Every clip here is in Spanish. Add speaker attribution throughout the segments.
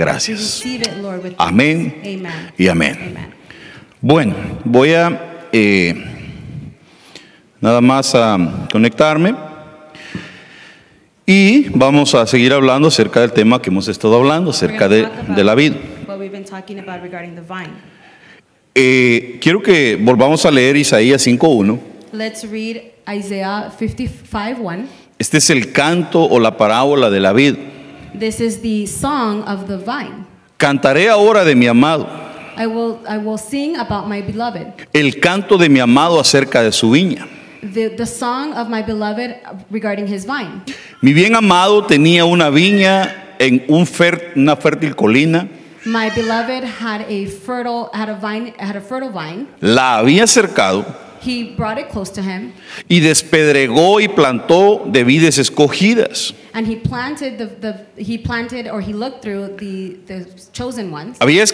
Speaker 1: Gracias. Amén y amén. Bueno, voy a eh, nada más a conectarme y vamos a seguir hablando acerca del tema que hemos estado hablando, acerca de, de la vida. Eh, quiero que volvamos a leer Isaías 5.1.
Speaker 2: Let's read Isaiah 55:1.
Speaker 1: Este es el canto o la parábola de la vid.
Speaker 2: This is the song of the vine.
Speaker 1: Cantaré ahora de mi amado,
Speaker 2: I will I will sing about my beloved.
Speaker 1: el canto de mi amado acerca de su viña.
Speaker 2: The, the song of my beloved regarding his vine.
Speaker 1: Mi bien amado tenía una viña en un fer- una fértil colina,
Speaker 2: My beloved had a fertile had a vine had a fertile vine.
Speaker 1: la había cercado
Speaker 2: He brought it close to him.
Speaker 1: Y despedregó y plantó de vides escogidas.
Speaker 2: and he planted the, the he planted or he looked through the the chosen ones.
Speaker 1: Había,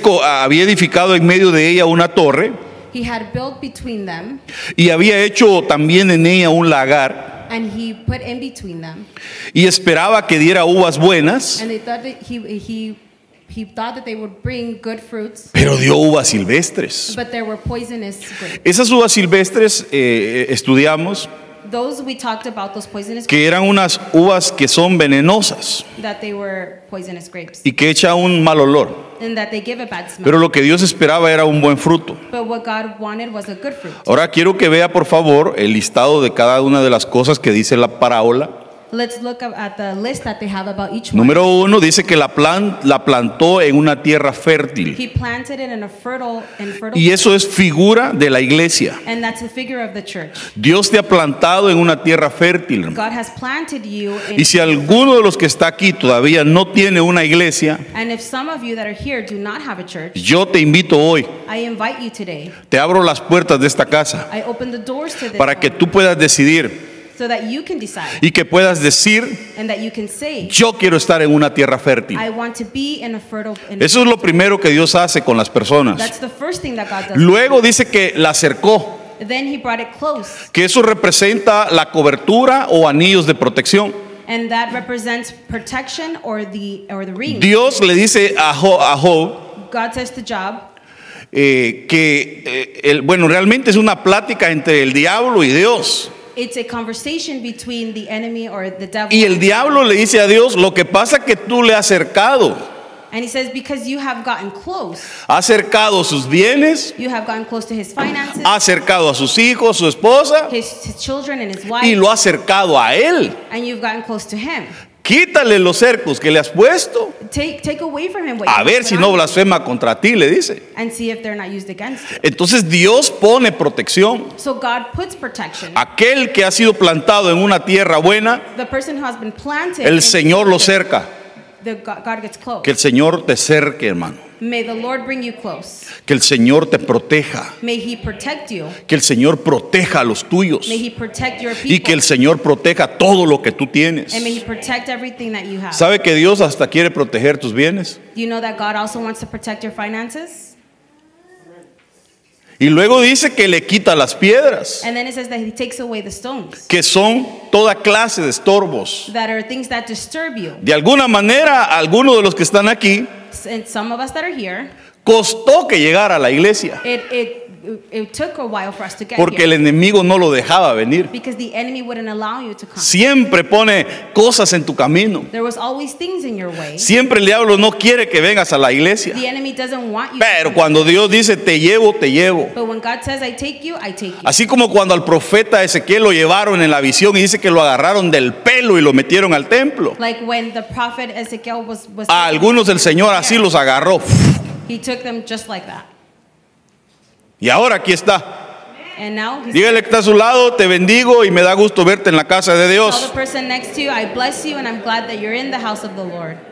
Speaker 1: había edificado en medio de ella una torre.
Speaker 2: He had built between them.
Speaker 1: Y había hecho también en ella un lagar.
Speaker 2: And he put in between them.
Speaker 1: Y esperaba que diera uvas buenas,
Speaker 2: and they thought that he he he thought that they would bring good fruits
Speaker 1: pero dio uvas silvestres.
Speaker 2: but there were poisonous grapes.
Speaker 1: Esas uvas silvestres eh, estudiamos
Speaker 2: Those we talked about those poisonous
Speaker 1: que eran unas uvas que son venenosas
Speaker 2: that they were poisonous grapes
Speaker 1: y que echan un mal olor.
Speaker 2: and that they give a bad smell.
Speaker 1: Pero lo que Dios esperaba era un buen fruto.
Speaker 2: but what God wanted was a good fruit.
Speaker 1: Ahora quiero que vea por favor el listado de cada una de las cosas que dice la parábola.
Speaker 2: Let's look at the list that they have about each one.
Speaker 1: Número uno dice que la, plan- la plantó en una tierra fértil.
Speaker 2: He planted it in a fertile and fertile
Speaker 1: Y eso es figura de la iglesia.
Speaker 2: and that's a figure of the church.
Speaker 1: Dios te ha plantado en una tierra fértil.
Speaker 2: God has planted you in
Speaker 1: Y si alguno de los que está aquí todavía no tiene una iglesia,
Speaker 2: and if some of you that are here do not have a church,
Speaker 1: yo te invito hoy,
Speaker 2: I invite you today.
Speaker 1: te abro las puertas de esta casa
Speaker 2: I open the doors to this
Speaker 1: para que tú puedas decidir
Speaker 2: so that you can decide
Speaker 1: y que puedas decir,
Speaker 2: and that you can say,
Speaker 1: yo quiero estar en una tierra fértil.
Speaker 2: I want to be in a fertile in
Speaker 1: Eso es lo primero que Dios hace con las personas.
Speaker 2: That's the first thing that God does.
Speaker 1: Luego dice que la acercó,
Speaker 2: Then he brought it close.
Speaker 1: que eso representa la cobertura o anillos de protección.
Speaker 2: And that represents protection or the or the ring.
Speaker 1: Dios le dice a Jo- a Job,
Speaker 2: God says to Job
Speaker 1: eh, que, eh, el- bueno, realmente es una plática entre el diablo y Dios.
Speaker 2: It's a conversation between the enemy or the devil.
Speaker 1: Y el diablo le dice a Dios, lo que pasa que tú le has acercado,
Speaker 2: And he says, because you have gotten close,
Speaker 1: has acercado sus bienes,
Speaker 2: you have gotten close to his finances,
Speaker 1: ha acercado a sus hijos, su esposa,
Speaker 2: his, his children, and his
Speaker 1: y
Speaker 2: wife,
Speaker 1: lo ha acercado a él.
Speaker 2: and you've gotten close to him.
Speaker 1: Quítale los cercos que le has puesto,
Speaker 2: Take, take away from him what
Speaker 1: a ver si no blasfema contra ti, le dice.
Speaker 2: and see if they're not used.
Speaker 1: Entonces Dios pone protección.
Speaker 2: So God puts protection.
Speaker 1: Aquel que ha sido plantado en una tierra buena,
Speaker 2: The person who has been planted,
Speaker 1: el Señor lo cerca.
Speaker 2: the God, God gets close.
Speaker 1: Que el Señor te cerque, hermano.
Speaker 2: May the Lord bring you close.
Speaker 1: Que el Señor te proteja.
Speaker 2: May He protect you.
Speaker 1: Que el Señor proteja a los tuyos.
Speaker 2: May He protect your people.
Speaker 1: Y que el Señor proteja todo lo que tú tienes.
Speaker 2: and may He protect everything that you have.
Speaker 1: ¿Sabe que Dios hasta quiere proteger tus bienes?
Speaker 2: Do you know that God also wants to protect your finances?
Speaker 1: Y luego dice que le quita las piedras,
Speaker 2: And then it says that He takes away the stones
Speaker 1: que son toda clase de estorbos.
Speaker 2: that are things that disturb you.
Speaker 1: De alguna manera, algunos de los que están aquí,
Speaker 2: And some of us that are here,
Speaker 1: costó que llegara a la iglesia,
Speaker 2: it, it, it took a while for us to get
Speaker 1: porque
Speaker 2: here
Speaker 1: el enemigo no lo dejaba venir.
Speaker 2: because the enemy wouldn't allow you to come.
Speaker 1: Siempre pone cosas en tu camino.
Speaker 2: There was always things in your way.
Speaker 1: Siempre el diablo no quiere que vengas a la iglesia.
Speaker 2: The enemy doesn't want you.
Speaker 1: Pero
Speaker 2: to
Speaker 1: cuando Dios dice te llevo, te llevo.
Speaker 2: But when God says, I take you, I take you.
Speaker 1: Así como cuando al profeta Ezequiel lo llevaron en la visión y dice que lo agarraron del pelo y lo metieron al templo.
Speaker 2: Like when the prophet Ezekiel was, was
Speaker 1: A algunos el Señor así los agarró.
Speaker 2: he took them just like that.
Speaker 1: Y ahora aquí está. Dígale que está a su lado, te bendigo y me da gusto verte en la casa de Dios.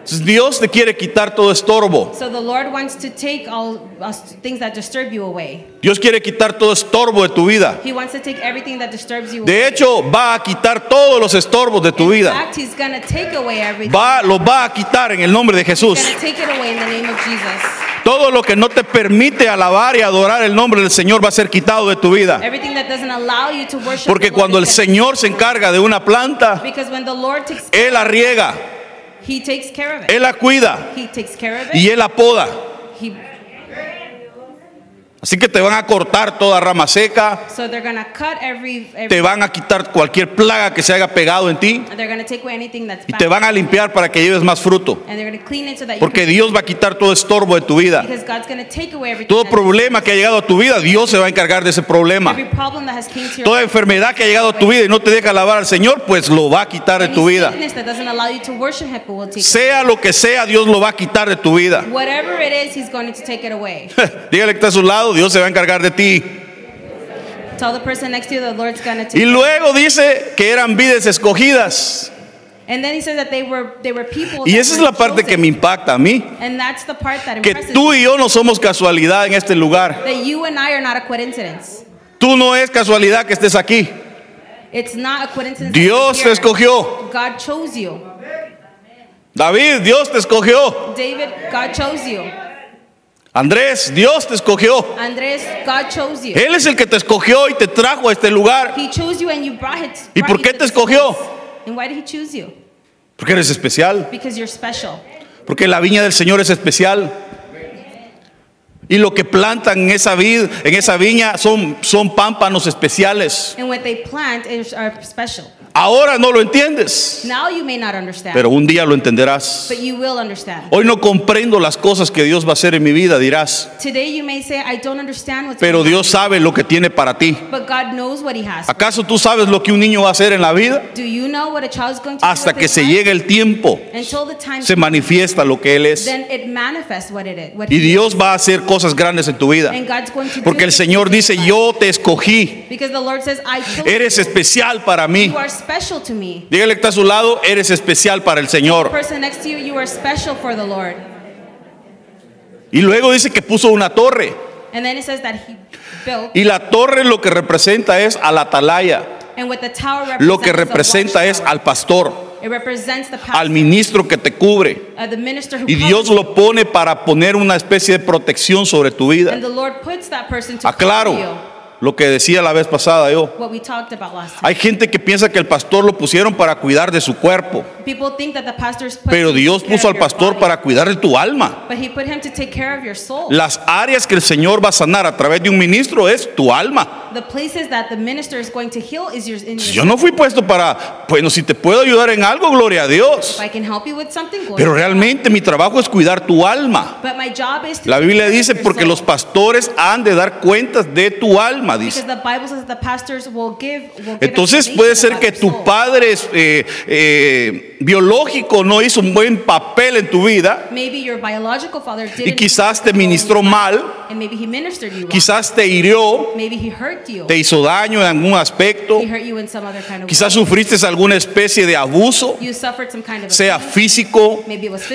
Speaker 1: Entonces, Dios te quiere quitar todo estorbo. Dios quiere quitar todo estorbo de tu vida.
Speaker 2: He wants to take everything that disturbs you
Speaker 1: De hecho, va a quitar todos los estorbos de tu
Speaker 2: In
Speaker 1: vida.
Speaker 2: fact, he's going to take away everything.
Speaker 1: Va, los va a quitar en el nombre de Jesús. Todo lo que no te permite alabar y adorar el nombre del Señor va a ser quitado de tu vida. Porque cuando el Señor se encarga de una planta, Él la riega. Él la cuida y Él la poda. Así que te van a cortar toda rama seca,
Speaker 2: so cut every, every
Speaker 1: te van a quitar cualquier plaga que se haya pegado en ti y te van a limpiar para que lleves más fruto.
Speaker 2: and they're gonna clean it so
Speaker 1: Porque Dios va a quitar todo estorbo de tu vida. Todo problema que ha llegado a tu vida, Dios se va a encargar de ese problema. Toda
Speaker 2: life.
Speaker 1: enfermedad que ha llegado a tu vida y no te deja alabar al Señor, pues lo va a quitar de tu vida. Sea lo que sea, Dios lo va a quitar de tu vida. Dígale que está a su lado, Dios se va a encargar de ti.
Speaker 2: Tell the person next to you, the Lord's gonna take.
Speaker 1: Y luego dice que eran vides escogidas.
Speaker 2: And then He says that they were they were people.
Speaker 1: Y esa es la parte que me impacta a mí.
Speaker 2: And that's the part that
Speaker 1: Que tú y yo no somos casualidad en este lugar.
Speaker 2: That you and I are not a coincidence.
Speaker 1: Tú no es casualidad que estés aquí.
Speaker 2: It's not a coincidence.
Speaker 1: Dios te escogió.
Speaker 2: God chose you.
Speaker 1: David, Dios te escogió.
Speaker 2: David, God chose you.
Speaker 1: Andrés, Dios te escogió.
Speaker 2: Andres, God chose you.
Speaker 1: Él es el que te escogió y te trajo a este lugar.
Speaker 2: He chose you and you brought it.
Speaker 1: ¿Y
Speaker 2: brought
Speaker 1: por
Speaker 2: you
Speaker 1: qué te escogió?
Speaker 2: And why did He choose you?
Speaker 1: Porque eres especial.
Speaker 2: Because you're special.
Speaker 1: Porque la viña del Señor es especial. Y lo que plantan en esa vid, en esa viña son, son pámpanos especiales.
Speaker 2: And what they plant is are special.
Speaker 1: Ahora no lo entiendes,
Speaker 2: Now you may not understand,
Speaker 1: pero un día lo entenderás.
Speaker 2: but you will understand.
Speaker 1: Hoy no comprendo las cosas que Dios va a hacer en mi vida, dirás.
Speaker 2: Today you may say, I don't understand what's
Speaker 1: Pero Dios sabe lo que tiene para ti.
Speaker 2: but God knows what He has.
Speaker 1: ¿Acaso tú sabes lo que un niño va a hacer en la vida?
Speaker 2: Do you know what a child is going to
Speaker 1: Hasta que se
Speaker 2: life?
Speaker 1: llegue el tiempo,
Speaker 2: Until the time
Speaker 1: se manifiesta lo que Él es.
Speaker 2: then it manifests what it is. What
Speaker 1: Y Dios va a hacer cosas grandes en tu vida. Porque el Señor dice, yo te escogí.
Speaker 2: Says,
Speaker 1: Eres especial para mí. Dígale que está a su lado, eres especial para el Señor.
Speaker 2: you, you.
Speaker 1: Y luego dice que puso una torre.
Speaker 2: And then it says that He built,
Speaker 1: Y la torre lo que representa es a la atalaya. Lo que representa es al pastor, al ministro que te cubre.
Speaker 2: the minister who
Speaker 1: Y Dios lo pone para poner una especie de protección sobre tu vida.
Speaker 2: And the Lord puts that person to
Speaker 1: Aclaro. Lo que decía la vez pasada yo.
Speaker 2: What we talked about last time.
Speaker 1: Hay gente que piensa que el pastor lo pusieron para cuidar de su cuerpo,
Speaker 2: People think that the pastor's put
Speaker 1: pero Dios puso al pastor para cuidar de tu alma.
Speaker 2: But he put him to take care of your soul.
Speaker 1: Las áreas que el Señor va a sanar a través de un ministro es tu alma.
Speaker 2: the places that the minister is going to heal is your, in your
Speaker 1: Yo no fui puesto para, bueno, si te puedo ayudar en algo, gloria a Dios.
Speaker 2: If I can help you with something, glory
Speaker 1: Pero realmente mi trabajo es cuidar tu alma.
Speaker 2: But my job is to
Speaker 1: La Biblia dice, porque los pastores han de dar cuentas de tu alma,
Speaker 2: Because
Speaker 1: dice.
Speaker 2: the Bible says that the pastors will give. Will give
Speaker 1: Entonces puede ser que tu padre eh, eh, biológico no hizo un buen papel en tu vida y quizás te ministró mal, quizás te hirió, te hizo daño en algún aspecto, quizás sufriste alguna especie de abuso, sea físico,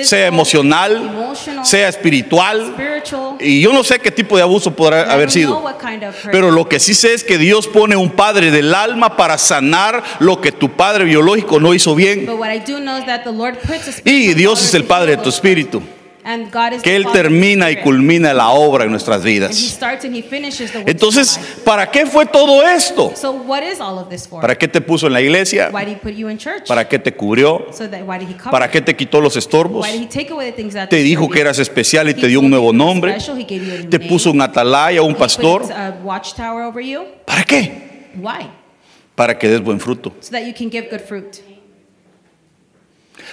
Speaker 1: sea emocional, sea espiritual.
Speaker 2: spiritual.
Speaker 1: Y yo no sé qué tipo de abuso podrá haber sido. Pero lo que sí sé es que Dios pone un padre del alma para sanar lo que tu padre biológico no hizo bien. Y Dios es el padre de tu espíritu.
Speaker 2: And God is
Speaker 1: Que Él termina y culmina la obra en nuestras vidas. Entonces, ¿para qué fue todo esto?
Speaker 2: So what is all of this for?
Speaker 1: ¿Para qué te puso en la iglesia?
Speaker 2: Why did he put you in church?
Speaker 1: ¿Para qué te cubrió?
Speaker 2: so that why did he cover?
Speaker 1: ¿Para qué te quitó los estorbos?
Speaker 2: Why did he take away the things that
Speaker 1: Te dijo que eras especial y
Speaker 2: He
Speaker 1: te dio un nuevo nombre. Te puso un atalaya, un pastor. ¿Para qué?
Speaker 2: Why?
Speaker 1: Para que des buen fruto.
Speaker 2: So that you can give good fruit.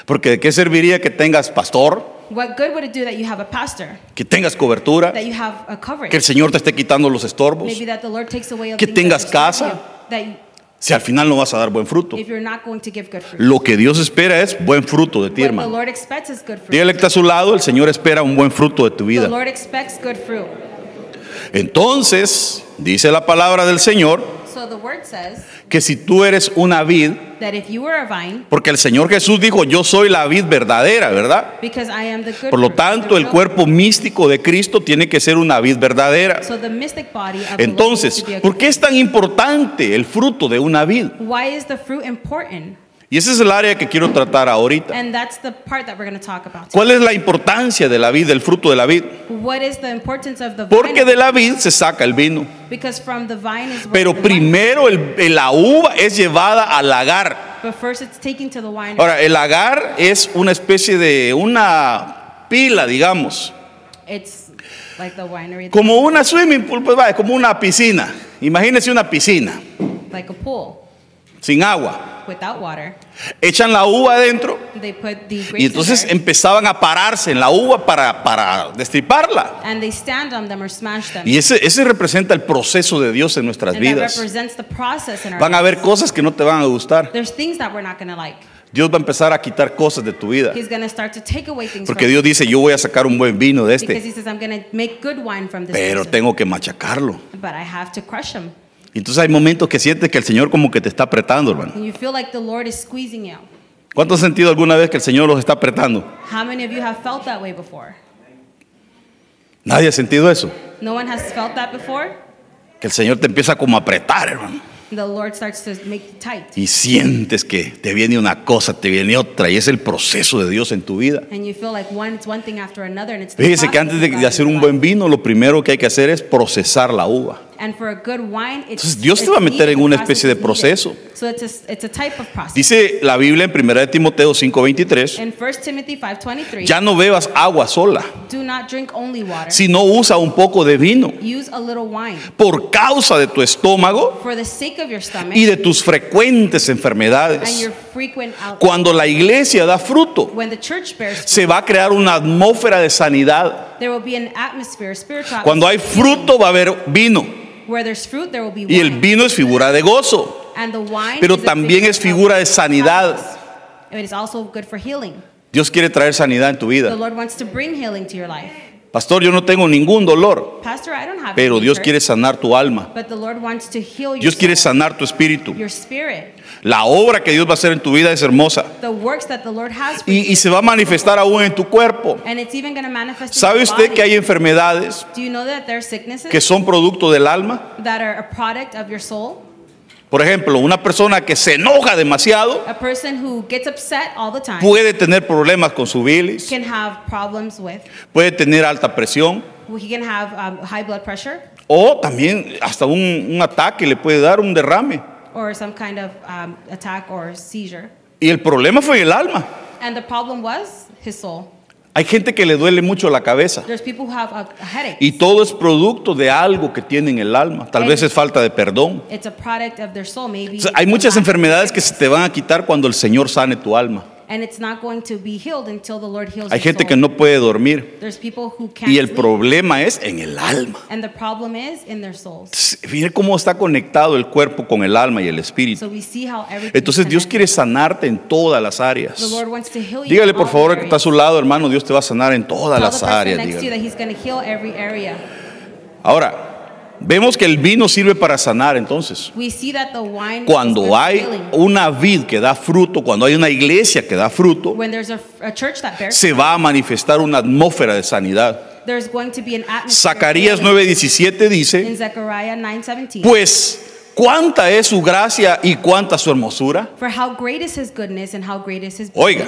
Speaker 1: Porque ¿de qué serviría que tengas pastor?
Speaker 2: What good would it do that you have a pastor?
Speaker 1: Que tengas cobertura.
Speaker 2: That you have a covering?
Speaker 1: Que el Señor te esté quitando los estorbos.
Speaker 2: Maybe that the Lord takes away all
Speaker 1: Que
Speaker 2: things that
Speaker 1: tengas casa.
Speaker 2: you, That you-
Speaker 1: Si al final no vas a dar buen fruto.
Speaker 2: if you're not going to give good fruit.
Speaker 1: Lo que Dios espera es buen fruto de ti,
Speaker 2: What the
Speaker 1: hermano.
Speaker 2: Lord expects is good fruit.
Speaker 1: Dígale que está a su lado, el Señor espera un buen fruto de tu
Speaker 2: The
Speaker 1: vida.
Speaker 2: Lord expects good fruit.
Speaker 1: Entonces, dice la palabra del Señor,
Speaker 2: So the word says
Speaker 1: que si tú eres una vid,
Speaker 2: that if you were a vine,
Speaker 1: porque el Señor Jesús dijo, yo soy la vid verdadera, ¿verdad?
Speaker 2: because I am the good
Speaker 1: Por lo tanto,
Speaker 2: the
Speaker 1: el cuerpo místico de Cristo tiene que ser una vid verdadera.
Speaker 2: So the mystic body of the Lord
Speaker 1: Entonces,
Speaker 2: be a
Speaker 1: ¿por qué es tan importante el fruto de una vid?
Speaker 2: Why is the fruit important?
Speaker 1: Y ese es el área que quiero tratar ahorita.
Speaker 2: And that's the part that we're going to talk about.
Speaker 1: ¿Cuál es la importancia de la vid, del fruto de la vid?
Speaker 2: What is the importance of the
Speaker 1: Porque
Speaker 2: vine?
Speaker 1: de la vid se saca el vino.
Speaker 2: Because from the vine is
Speaker 1: Pero
Speaker 2: the
Speaker 1: primero el- la uva es llevada al lagar.
Speaker 2: But first, it's taking to the.
Speaker 1: Ahora, el lagar es una especie de una pila, digamos.
Speaker 2: It's like the winery,
Speaker 1: Como una swimming pool, pues vaya, como una piscina. Imagínense una piscina
Speaker 2: like a pool
Speaker 1: sin agua.
Speaker 2: without water.
Speaker 1: Echan la uva adentro
Speaker 2: They put the grapes
Speaker 1: y entonces empezaban a pararse en la uva para, para destriparla.
Speaker 2: and they stand on them or smash them.
Speaker 1: Y ese, ese representa el proceso de Dios en nuestras
Speaker 2: and
Speaker 1: vidas. Van a haber cosas que no te van a gustar. Dios va a empezar a quitar cosas de tu vida. Porque Dios dice, yo voy a sacar un buen vino de este,
Speaker 2: says,
Speaker 1: pero tengo que machacarlo. Y entonces hay momentos que sientes que el Señor como que te está apretando, hermano.
Speaker 2: And you feel like the Lord is squeezing you.
Speaker 1: ¿Cuántos han sentido alguna vez que el Señor los está apretando?
Speaker 2: How many of you have felt that way before?
Speaker 1: Nadie ha sentido eso.
Speaker 2: No one has felt that before?
Speaker 1: Que el Señor te empieza como a apretar, hermano.
Speaker 2: The Lord starts to make tight.
Speaker 1: Y sientes que te viene una cosa, te viene otra. Y es el proceso de Dios en tu vida. Fíjese que antes de, de hacer un buen vino, lo primero que hay que hacer es procesar la uva.
Speaker 2: And for a good wine, it's,
Speaker 1: Entonces, Dios te va a meter en una especie de proceso.
Speaker 2: So it's a, it's a type of process.
Speaker 1: Dice la Biblia en 1 de Timoteo 5:23,
Speaker 2: In 1 Timothy 5.23,
Speaker 1: ya no bebas agua sola,
Speaker 2: do not drink only water.
Speaker 1: sino usa un poco de vino
Speaker 2: Use a little wine.
Speaker 1: por causa de tu estómago
Speaker 2: For the sake of your stomach
Speaker 1: y de tus frecuentes
Speaker 2: and
Speaker 1: enfermedades.
Speaker 2: your frequent out.
Speaker 1: Cuando la iglesia da fruto,
Speaker 2: When the church bears fruit,
Speaker 1: se va a crear una atmósfera de sanidad.
Speaker 2: there will be an atmosphere, a spiritual
Speaker 1: Cuando hay fruto va a haber vino
Speaker 2: Where there's fruit, there will be
Speaker 1: y el
Speaker 2: wine.
Speaker 1: vino es figura de gozo,
Speaker 2: And the wine
Speaker 1: pero
Speaker 2: is a
Speaker 1: también
Speaker 2: figure
Speaker 1: es
Speaker 2: of
Speaker 1: figura de sanidad.
Speaker 2: happiness. It is also good for healing.
Speaker 1: Dios quiere traer sanidad en tu
Speaker 2: The
Speaker 1: vida.
Speaker 2: Lord wants to bring healing to your life.
Speaker 1: Pastor, yo no tengo ningún dolor,
Speaker 2: Pastor, I don't have
Speaker 1: pero Dios quiere sanar tu alma.
Speaker 2: But the Lord wants to heal your
Speaker 1: Dios quiere sanar tu espíritu.
Speaker 2: your spirit.
Speaker 1: La obra que Dios va a hacer en tu vida es hermosa
Speaker 2: The works that the Lord has for
Speaker 1: y, y se va a manifestar aún en tu cuerpo.
Speaker 2: And it's even going to manifest in
Speaker 1: ¿Sabe usted que hay enfermedades que son producto del alma? Por ejemplo, una persona que se enoja demasiado
Speaker 2: A person who gets upset all the time
Speaker 1: puede tener problemas con su bilis,
Speaker 2: can have problems with,
Speaker 1: puede tener alta presión
Speaker 2: he can have um, high blood pressure
Speaker 1: o también hasta un, un ataque le puede dar un derrame.
Speaker 2: or some kind of um, attack or seizure.
Speaker 1: Y el problema fue el alma.
Speaker 2: And the problem was his soul.
Speaker 1: Hay gente que le duele mucho la cabeza y todo es producto de algo que tienen en el alma. Tal vez es falta de perdón.
Speaker 2: It's a product of their soul, maybe.
Speaker 1: O sea, hay muchas enfermedades que se te van a quitar cuando el Señor sane tu alma.
Speaker 2: And it's not going to be healed until the Lord heals
Speaker 1: Hay
Speaker 2: your
Speaker 1: gente
Speaker 2: soul.
Speaker 1: que no puede dormir
Speaker 2: There's people who can't
Speaker 1: y el
Speaker 2: sleep,
Speaker 1: problema es en el alma.
Speaker 2: and the problem is in their souls.
Speaker 1: Fíjate cómo está conectado el cuerpo con el alma y el espíritu.
Speaker 2: So we see how everything
Speaker 1: Entonces Dios quiere sanarte en todas las áreas.
Speaker 2: The Lord wants to heal you
Speaker 1: Dígale
Speaker 2: in
Speaker 1: por
Speaker 2: all
Speaker 1: favor que está a
Speaker 2: areas.
Speaker 1: su lado, hermano, Dios te va a sanar en todas
Speaker 2: Tell
Speaker 1: las
Speaker 2: person
Speaker 1: áreas.
Speaker 2: next to you
Speaker 1: dígale.
Speaker 2: that He's going to heal every area.
Speaker 1: Ahora, vemos que el vino sirve para sanar entonces. Cuando hay una vid que da fruto, cuando hay una iglesia que da fruto, se va a manifestar una atmósfera de sanidad. Zacarías
Speaker 2: healing.
Speaker 1: 9:17 dice,
Speaker 2: In Zechariah 9:17.
Speaker 1: pues cuánta es su gracia y cuánta su hermosura.
Speaker 2: For how great is His goodness and how great is His
Speaker 1: Oiga,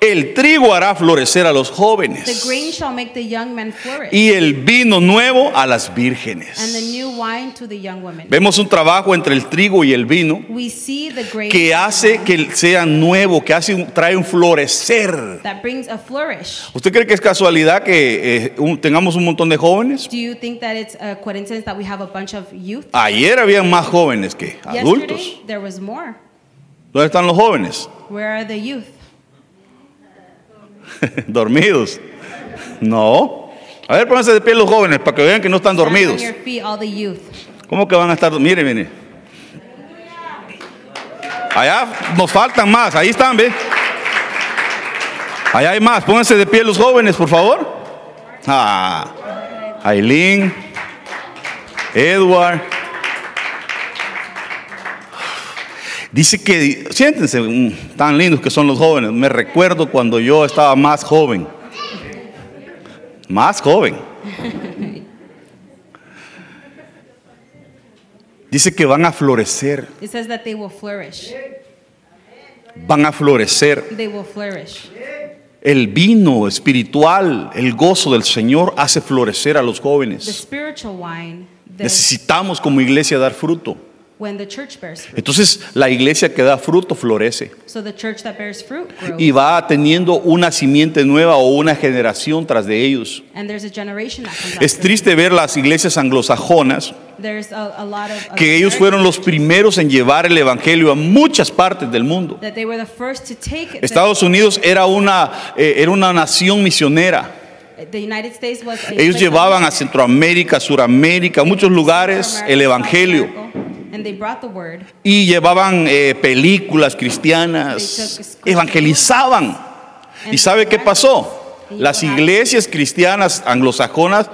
Speaker 1: el trigo hará florecer a los
Speaker 2: The
Speaker 1: jóvenes
Speaker 2: grain shall make the young men flourish,
Speaker 1: y el vino nuevo a las
Speaker 2: and the
Speaker 1: vírgenes.
Speaker 2: new wine to the young women.
Speaker 1: Vemos un trabajo entre el trigo y el vino
Speaker 2: We see the grain
Speaker 1: que hace que sea nuevo, que hace un- trae un florecer.
Speaker 2: that brings a flourish.
Speaker 1: ¿Usted cree que es casualidad que eh, un- tengamos un montón de jóvenes?
Speaker 2: Do you think that it's a coincidence that we have a bunch of youth?
Speaker 1: Ayer habían más jóvenes que adultos.
Speaker 2: Yesterday there was more.
Speaker 1: ¿Dónde están los jóvenes?
Speaker 2: Where are the youth?
Speaker 1: Dormidos. No. A ver, pónganse de pie los jóvenes para que vean que no están dormidos. ¿Cómo que van a estar? Miren, miren. Allá nos faltan más. Ahí están, ¿ve? Allá hay más. Pónganse de pie los jóvenes, por favor. Ah, Aileen, Edward. Dice que, siéntense, mm, tan lindos que son los jóvenes. Me recuerdo cuando yo estaba más joven. Más joven. Dice que van a florecer,
Speaker 2: It says that they will flourish.
Speaker 1: van a florecer.
Speaker 2: They will flourish.
Speaker 1: El vino espiritual, el gozo del Señor hace florecer a los
Speaker 2: The
Speaker 1: jóvenes.
Speaker 2: spiritual wine, the,
Speaker 1: Necesitamos como iglesia dar fruto.
Speaker 2: When the church bears fruit.
Speaker 1: Entonces la iglesia que da fruto florece
Speaker 2: So the church that bears fruit grows.
Speaker 1: y va teniendo una simiente nueva o una generación tras de ellos.
Speaker 2: and there's a generation that comes
Speaker 1: Es triste ver las iglesias anglosajonas
Speaker 2: There's a, a lot of,
Speaker 1: que ellos fueron los primeros en llevar el evangelio a muchas partes del mundo.
Speaker 2: that they were the first to take the-
Speaker 1: Estados Unidos era una, eh, era una nación misionera.
Speaker 2: the United States was a
Speaker 1: Ellos llevaban a. Centroamérica, Suramérica, muchos lugares el evangelio.
Speaker 2: And they brought the word.
Speaker 1: Y llevaban eh, películas cristianas, evangelizaban. ¿Y sabe qué pasó? Las iglesias cristianas anglosajonas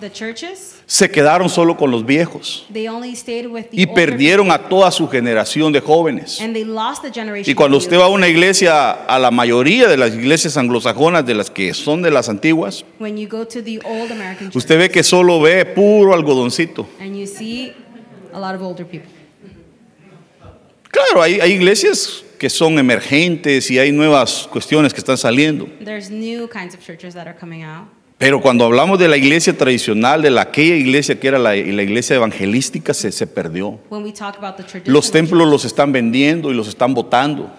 Speaker 2: The churches,
Speaker 1: se quedaron solo con los viejos
Speaker 2: they only stayed with the
Speaker 1: y perdieron a toda su generación de jóvenes.
Speaker 2: and they lost the generation.
Speaker 1: Y cuando usted va a una iglesia, a la mayoría de las iglesias anglosajonas, de las que son de las antiguas,
Speaker 2: when you go to the old
Speaker 1: usted ve que solo ve puro algodoncito.
Speaker 2: and you see a lot of older people.
Speaker 1: Claro, hay, hay iglesias que son emergentes y hay nuevas cuestiones que están saliendo.
Speaker 2: There's new kinds of churches that are coming out.
Speaker 1: Pero cuando hablamos de la iglesia tradicional, de la, aquella iglesia que era la, la iglesia evangelística, se, se perdió.
Speaker 2: When we talk about the traditional
Speaker 1: Los templos los están vendiendo y los están botando.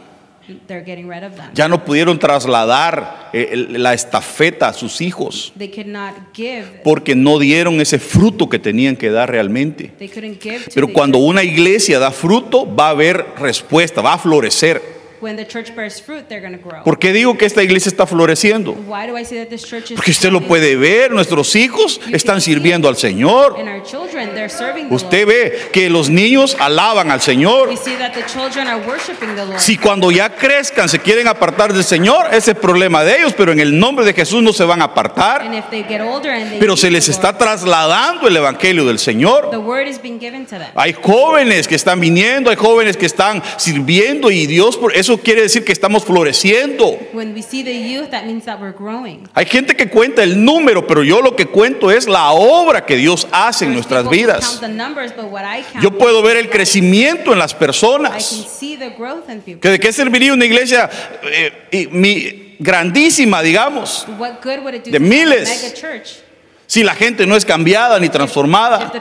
Speaker 2: They're getting rid of them.
Speaker 1: Ya no pudieron trasladar eh, la estafeta a sus hijos
Speaker 2: They could not give.
Speaker 1: porque no dieron ese fruto que tenían que dar realmente.
Speaker 2: They couldn't give to
Speaker 1: Pero
Speaker 2: the
Speaker 1: cuando
Speaker 2: church.
Speaker 1: una iglesia da fruto, va a haber respuesta, va a florecer.
Speaker 2: When the church bears fruit, they're going to grow.
Speaker 1: ¿Por qué digo que esta iglesia está floreciendo?
Speaker 2: Why do I say that this church is
Speaker 1: Porque usted lo puede ver, nuestros hijos están sirviendo al Señor.
Speaker 2: And our children, they're serving the
Speaker 1: Usted
Speaker 2: Lord.
Speaker 1: ve que los niños alaban al Señor.
Speaker 2: We see that the children are worshiping the Lord.
Speaker 1: Si cuando ya crezcan se quieren apartar del Señor, ese es problema de ellos, pero en el nombre de Jesús no se van a apartar.
Speaker 2: and if they get older and they
Speaker 1: Pero se les
Speaker 2: the
Speaker 1: está trasladando el Evangelio del Señor.
Speaker 2: word is being given to them.
Speaker 1: Hay jóvenes que están viniendo, hay jóvenes que están sirviendo y Dios, por eso quiere decir que estamos floreciendo.
Speaker 2: When we see the youth, that means that we're growing.
Speaker 1: Hay gente que cuenta el número, pero yo lo que cuento es la obra que Dios hace en nuestras vidas.
Speaker 2: count the numbers, but what I count
Speaker 1: Yo puedo ver el crecimiento en las
Speaker 2: I can
Speaker 1: personas.
Speaker 2: see the growth in people.
Speaker 1: ¿Que ¿De qué serviría una iglesia eh, y- mi- grandísima, digamos, De miles. Si la gente no es cambiada ni transformada?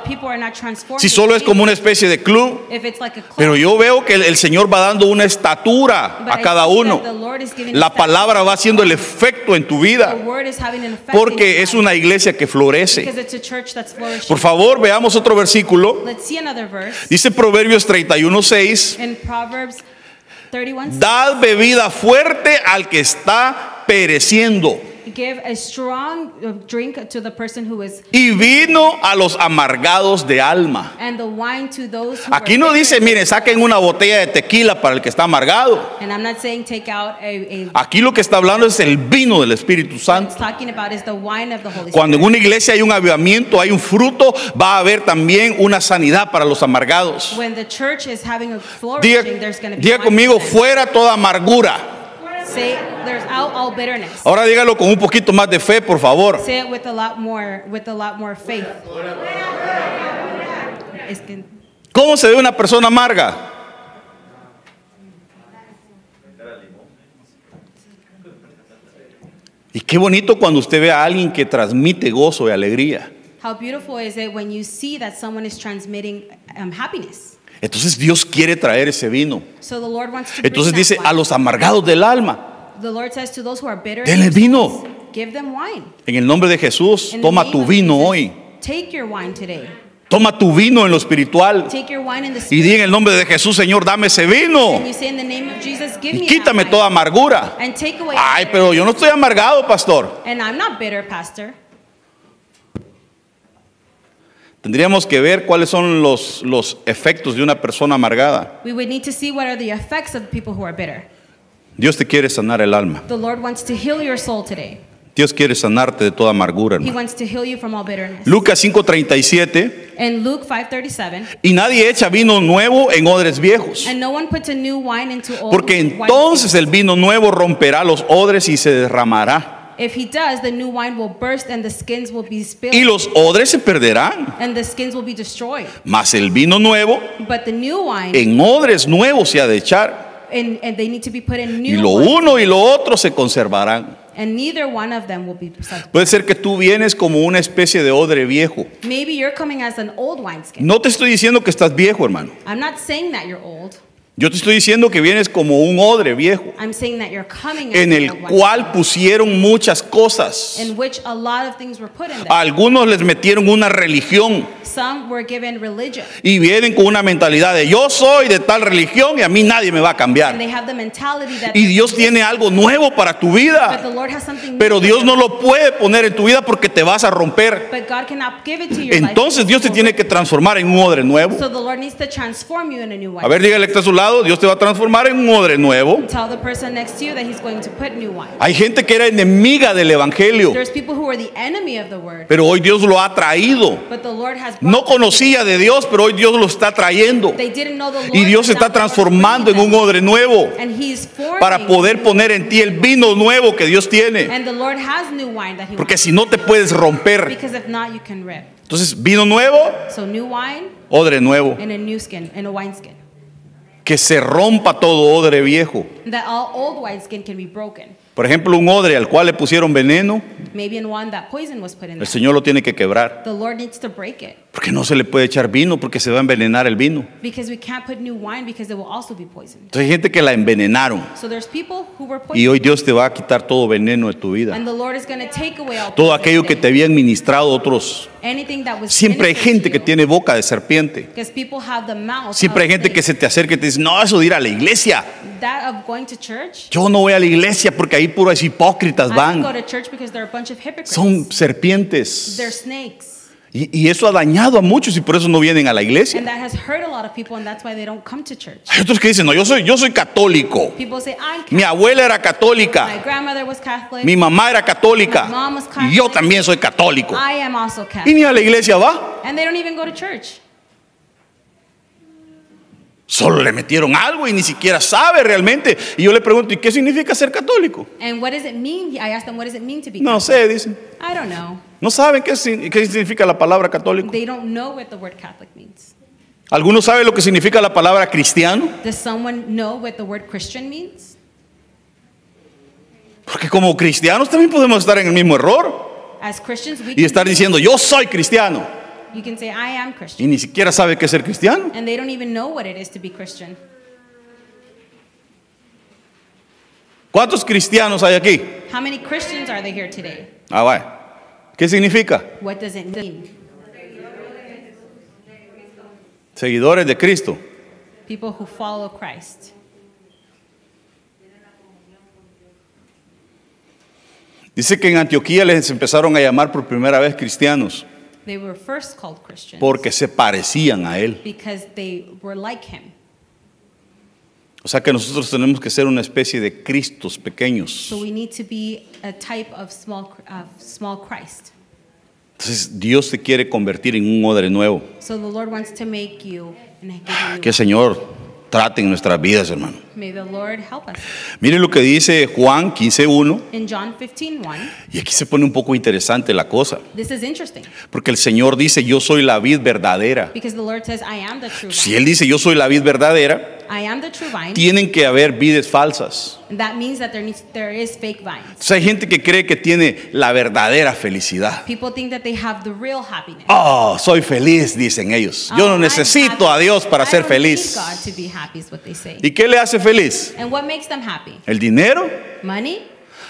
Speaker 1: Si solo es como una especie de club. Pero yo veo que el, Señor va dando una estatura a cada uno. La palabra va haciendo el efecto en tu vida porque es una iglesia que florece. Por favor, veamos otro versículo. Dice Proverbios 31:6,
Speaker 2: in Proverbs 31.
Speaker 1: dad bebida fuerte al que está pereciendo
Speaker 2: Give a strong uh, drink to the person who is,
Speaker 1: y vino a los amargados de alma.
Speaker 2: and the wine to those who
Speaker 1: Aquí no dice, mire, saquen una botella de tequila para el que está amargado.
Speaker 2: And I'm not saying take out a, a
Speaker 1: Aquí lo que está hablando es el vino del Espíritu Santo. Cuando en una iglesia hay un avivamiento, hay un fruto, va a haber también una sanidad para los amargados.
Speaker 2: When the church is having a
Speaker 1: Diga, diga conmigo, fuera toda amargura.
Speaker 2: Say there's out all bitterness.
Speaker 1: Ahora dígalo con un poquito más de fe, por favor.
Speaker 2: Say it with a lot more with a lot more faith. Es que-
Speaker 1: ¿Cómo se ve una persona amarga? Y qué bonito cuando usted ve a alguien que transmite gozo y alegría.
Speaker 2: how beautiful is it when you see that someone is transmitting um, happiness?
Speaker 1: Entonces Dios quiere traer ese vino.
Speaker 2: So the Lord wants to bring
Speaker 1: Entonces dice a los amargados del alma, Denle vino.
Speaker 2: souls, give them wine.
Speaker 1: en el nombre de Jesús, toma tu vino
Speaker 2: Jesus,
Speaker 1: hoy.
Speaker 2: Take your wine today.
Speaker 1: Toma tu vino en lo espiritual.
Speaker 2: Take your wine in the
Speaker 1: Y di en el nombre de Jesús, Señor, dame ese vino.
Speaker 2: And you say in the name of Jesus, give
Speaker 1: Y
Speaker 2: me
Speaker 1: quítame toda amargura.
Speaker 2: And take away
Speaker 1: Ay, pero yo no estoy amargado, pastor.
Speaker 2: And I'm not bitter, pastor.
Speaker 1: Tendríamos que ver cuáles son los, los efectos de una persona amargada.
Speaker 2: We would need to see what are the effects of people who are bitter.
Speaker 1: Dios te quiere sanar el alma.
Speaker 2: The Lord wants to heal your soul today.
Speaker 1: Dios quiere sanarte de toda amargura,
Speaker 2: He wants to heal you from all bitterness.
Speaker 1: Lucas 5:37.
Speaker 2: In Luke 5:37,
Speaker 1: Y nadie echa vino nuevo en odres viejos.
Speaker 2: and no one puts a new wine into old
Speaker 1: Porque
Speaker 2: wine
Speaker 1: entonces el vino nuevo romperá los odres y se derramará.
Speaker 2: If he does, the new wine will burst and the skins will be spilled
Speaker 1: Y los odres se perderán.
Speaker 2: and the skins will be destroyed.
Speaker 1: Mas el vino nuevo
Speaker 2: But the new wine,
Speaker 1: en odres nuevos se ha de echar.
Speaker 2: and, and they need to be put in
Speaker 1: Y
Speaker 2: new
Speaker 1: lo
Speaker 2: wine,
Speaker 1: uno y lo otro se conservarán.
Speaker 2: And neither one of them will be.
Speaker 1: Puede ser que tú vienes como una especie de odre viejo.
Speaker 2: Maybe you're coming as an old wineskin.
Speaker 1: No te estoy diciendo que estás viejo, hermano.
Speaker 2: I'm not saying that you're old.
Speaker 1: Yo te estoy diciendo que vienes como un odre viejo,
Speaker 2: I'm saying that you're coming as
Speaker 1: en el cual pusieron muchas cosas.
Speaker 2: in which a lot of things were put in there.
Speaker 1: A algunos les metieron una religión
Speaker 2: Some were given religion.
Speaker 1: y vienen con una mentalidad de yo soy de tal religión y a mí nadie me va a
Speaker 2: And
Speaker 1: cambiar.
Speaker 2: they have the mentality that
Speaker 1: Y Dios tiene algo nuevo para tu
Speaker 2: but
Speaker 1: vida,
Speaker 2: the Lord has something
Speaker 1: pero Dios no lo puede poner en tu vida porque te vas a romper.
Speaker 2: But God cannot give it to your
Speaker 1: Entonces
Speaker 2: life.
Speaker 1: Dios te tiene que transformar en un odre nuevo.
Speaker 2: So the Lord needs to transform you in a new.
Speaker 1: A ver, dígale que está a su lado, Dios te va a transformar en un odre nuevo. Hay gente que era enemiga del evangelio, pero hoy Dios lo ha traído. No conocía de Dios, pero hoy Dios lo está trayendo. Y Dios se está transformando en un odre nuevo para poder poner en ti el vino nuevo que Dios tiene. Porque si no te puedes romper. Entonces, vino nuevo, odre nuevo. Que se rompa todo odre viejo.
Speaker 2: That all old wine skin can be broken.
Speaker 1: Por ejemplo, un odre al cual le pusieron veneno,
Speaker 2: Maybe in one that poison was put in
Speaker 1: el
Speaker 2: there.
Speaker 1: Señor lo tiene que quebrar.
Speaker 2: The Lord needs to break it.
Speaker 1: Porque no se le puede echar vino porque se va a envenenar el vino.
Speaker 2: Because we can't put new wine because it will also be poisoned.
Speaker 1: Entonces hay gente que la envenenaron.
Speaker 2: So there's people who were
Speaker 1: Y hoy
Speaker 2: poisoned.
Speaker 1: Dios te va a quitar todo veneno de tu vida.
Speaker 2: And the Lord is going to take away all
Speaker 1: Todo aquello que te habían ministrado otros.
Speaker 2: Anything that was
Speaker 1: Siempre hay gente que tiene boca de serpiente.
Speaker 2: Because people have the mouth.
Speaker 1: Siempre hay gente que se te acerca y te dice, no, eso de ir a la iglesia.
Speaker 2: That of going to church.
Speaker 1: Yo no voy a la iglesia porque ahí puros hipócritas
Speaker 2: I don't go
Speaker 1: van.
Speaker 2: to church because they're a bunch of hypocrites.
Speaker 1: Son serpientes.
Speaker 2: They're snakes.
Speaker 1: Y, y eso ha dañado a muchos y por eso no vienen a la
Speaker 2: And
Speaker 1: iglesia.
Speaker 2: that has hurt a lot of people and that's why they don't come to church.
Speaker 1: Hay otros que dicen, no, yo soy, yo soy católico.
Speaker 2: People say, I'm Catholic.
Speaker 1: Mi abuela era
Speaker 2: My
Speaker 1: católica.
Speaker 2: grandmother was Catholic.
Speaker 1: Mi mamá era católica.
Speaker 2: My mom was
Speaker 1: Y yo
Speaker 2: Catholic.
Speaker 1: también soy católico.
Speaker 2: I am also
Speaker 1: Y
Speaker 2: Catholic.
Speaker 1: ni a la iglesia va.
Speaker 2: And they don't even go to church.
Speaker 1: Solo le metieron algo y ni siquiera sabe realmente. Y yo le pregunto, ¿y qué significa ser católico?
Speaker 2: And what does it mean? I asked them, what does it mean to be
Speaker 1: No
Speaker 2: Catholic?
Speaker 1: sé, dicen.
Speaker 2: I don't know.
Speaker 1: No saben qué, significa la palabra católico.
Speaker 2: They don't know what the word Catholic means.
Speaker 1: ¿Algunos saben lo que significa la palabra cristiano?
Speaker 2: Does someone know what the word Christian means?
Speaker 1: Porque como cristianos también podemos estar en el mismo error
Speaker 2: As Christians, we
Speaker 1: y estar diciendo, yo soy cristiano.
Speaker 2: You can say, I am
Speaker 1: Y
Speaker 2: Christian.
Speaker 1: ni siquiera sabe qué es ser cristiano.
Speaker 2: And they don't even know what it is to be Christian.
Speaker 1: ¿Cuántos cristianos hay aquí?
Speaker 2: How many Christians are there here today?
Speaker 1: Ah. ¿Qué significa?
Speaker 2: What does it mean?
Speaker 1: Seguidores de Cristo.
Speaker 2: People who follow Christ.
Speaker 1: Dice que en Antioquía les empezaron a llamar por primera vez cristianos
Speaker 2: They were first called Christians
Speaker 1: porque se parecían a él.
Speaker 2: because they were like him.
Speaker 1: O sea que nosotros tenemos que ser una especie de Cristos pequeños.
Speaker 2: So we need to be a type of small, of small Christ.
Speaker 1: Entonces Dios te quiere convertir en un odre nuevo.
Speaker 2: So the Lord wants to make you and give you.
Speaker 1: Que Señor trate en nuestras vidas, hermano.
Speaker 2: May the Lord help us.
Speaker 1: Miren lo que dice Juan 15.1.
Speaker 2: In John 15:1,
Speaker 1: Y aquí se pone un poco interesante la cosa.
Speaker 2: this is interesting
Speaker 1: Porque el Señor dice, yo soy la vid verdadera.
Speaker 2: because the Lord says, I am the true
Speaker 1: Si. Él dice, yo soy la vid verdadera,
Speaker 2: I am the true vine.
Speaker 1: tienen que haber vides falsas.
Speaker 2: That means that there needs there is fake vines.
Speaker 1: Entonces hay gente que cree que tiene la verdadera felicidad.
Speaker 2: People think that they have the real happiness.
Speaker 1: Oh, soy feliz, dicen ellos. Yo
Speaker 2: Oh,
Speaker 1: no
Speaker 2: I'm
Speaker 1: necesito a
Speaker 2: happy.
Speaker 1: Dios para
Speaker 2: I
Speaker 1: ser
Speaker 2: don't need
Speaker 1: feliz.
Speaker 2: God to be happy is what they say.
Speaker 1: ¿Y qué le hace feliz?
Speaker 2: And what makes them happy?
Speaker 1: ¿El dinero?
Speaker 2: Money?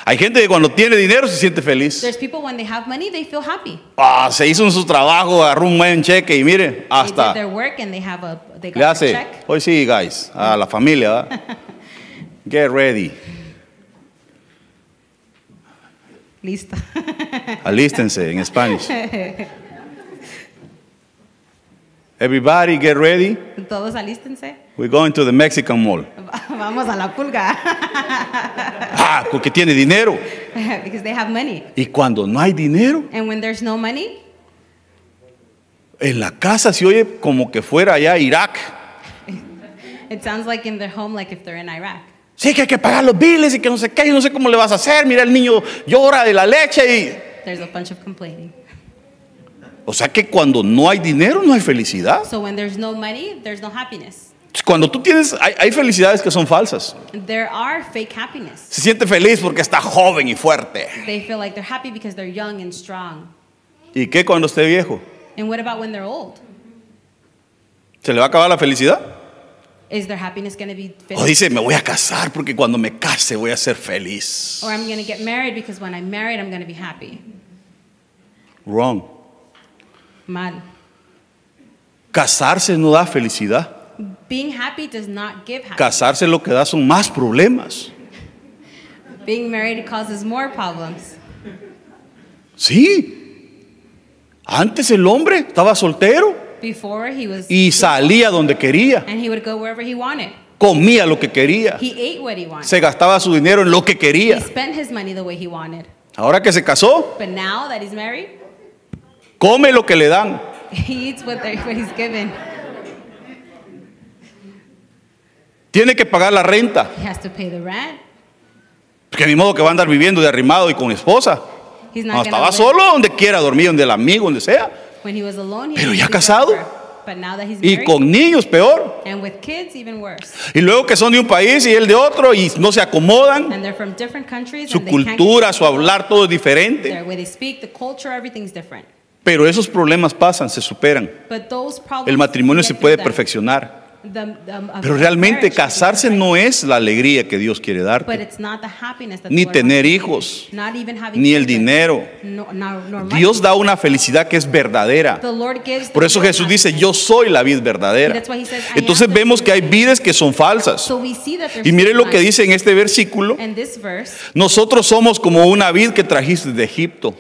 Speaker 1: Hay gente que cuando tiene dinero se siente feliz.
Speaker 2: There's people when they have money, they feel happy.
Speaker 1: Ah, se hizo en su trabajo, agarró un buen cheque y mire,
Speaker 2: They did
Speaker 1: hasta
Speaker 2: their work and they have a they
Speaker 1: le
Speaker 2: got
Speaker 1: hace,
Speaker 2: their check.
Speaker 1: hoy sí, guys, a la familia, ¿verdad? Get ready,
Speaker 2: Listo.
Speaker 1: alístense en Spanish. Everybody get ready,
Speaker 2: Todos alístense.
Speaker 1: we're going to the Mexican Mall.
Speaker 2: Vamos a la pulga.
Speaker 1: Ah, porque tiene dinero.
Speaker 2: because they have money.
Speaker 1: Y cuando no hay dinero,
Speaker 2: And when there's no money,
Speaker 1: en la casa se oye como que fuera allá Irak.
Speaker 2: it sounds like in their home like if they're in Iraq.
Speaker 1: Sí, que hay que pagar los biles y que no sé qué, y no sé cómo le vas a hacer. Mira, el niño llora de la leche y...
Speaker 2: There's a bunch of complaining.
Speaker 1: O sea que cuando no hay dinero no hay felicidad.
Speaker 2: So when there's no money, there's no happiness.
Speaker 1: Cuando tú tienes, hay, hay felicidades que son falsas.
Speaker 2: There are fake happiness.
Speaker 1: Se siente feliz porque está joven y fuerte.
Speaker 2: They feel like they're happy because they're young and strong.
Speaker 1: ¿Y qué cuando esté viejo?
Speaker 2: And what about when they're old?
Speaker 1: ¿Se le va a acabar la felicidad?
Speaker 2: Is their happiness going to be
Speaker 1: O dice, me voy a casar porque cuando me case voy a ser feliz.
Speaker 2: Or I'm going to get married because when I'm married, I'm going to be happy.
Speaker 1: Wrong.
Speaker 2: Mal.
Speaker 1: Casarse no da felicidad.
Speaker 2: Being happy does not give happiness.
Speaker 1: Casarse lo que da son más problemas.
Speaker 2: Being married causes more problems.
Speaker 1: Sí. Antes el hombre estaba soltero
Speaker 2: Before he was,
Speaker 1: y salía donde quería,
Speaker 2: and he would go wherever he wanted.
Speaker 1: comía lo que quería,
Speaker 2: He ate what he wanted.
Speaker 1: se gastaba su dinero en lo que
Speaker 2: He
Speaker 1: quería.
Speaker 2: spent his money the way he wanted.
Speaker 1: Ahora que se casó,
Speaker 2: But now that he's married,
Speaker 1: come lo que le dan.
Speaker 2: he eats what, he's given.
Speaker 1: Tiene que pagar la renta,
Speaker 2: He has to pay the rent.
Speaker 1: porque ni modo que va a andar viviendo de arrimado y con esposa.
Speaker 2: He's
Speaker 1: No, estaba solo donde quiera, dormir donde el amigo, donde sea.
Speaker 2: When he was alone, he
Speaker 1: Pero ya casado.
Speaker 2: But now that he's
Speaker 1: Y con niños peor.
Speaker 2: and with kids, even worse.
Speaker 1: Y luego que son de un país y él de otro y no se acomodan.
Speaker 2: And they're from different countries.
Speaker 1: Su
Speaker 2: and they can't get
Speaker 1: cultura, su hablar, todo es diferente.
Speaker 2: Their way they speak, the culture, everything's different.
Speaker 1: Pero esos problemas pasan, se superan. El matrimonio se puede perfeccionar.
Speaker 2: Um,
Speaker 1: Pero realmente casarse no es la alegría que Dios quiere darte.
Speaker 2: it's not the happiness that
Speaker 1: Ni tener hijos, Ni el dinero. Dios da una felicidad que es verdadera. Por eso Jesús dice, yo soy la vid verdadera. Entonces vemos que hay vides que son falsas.
Speaker 2: So we see that there's
Speaker 1: Y mire lo que dice en este versículo.
Speaker 2: In this verse,
Speaker 1: Nosotros somos como una vid que trajiste de Egipto.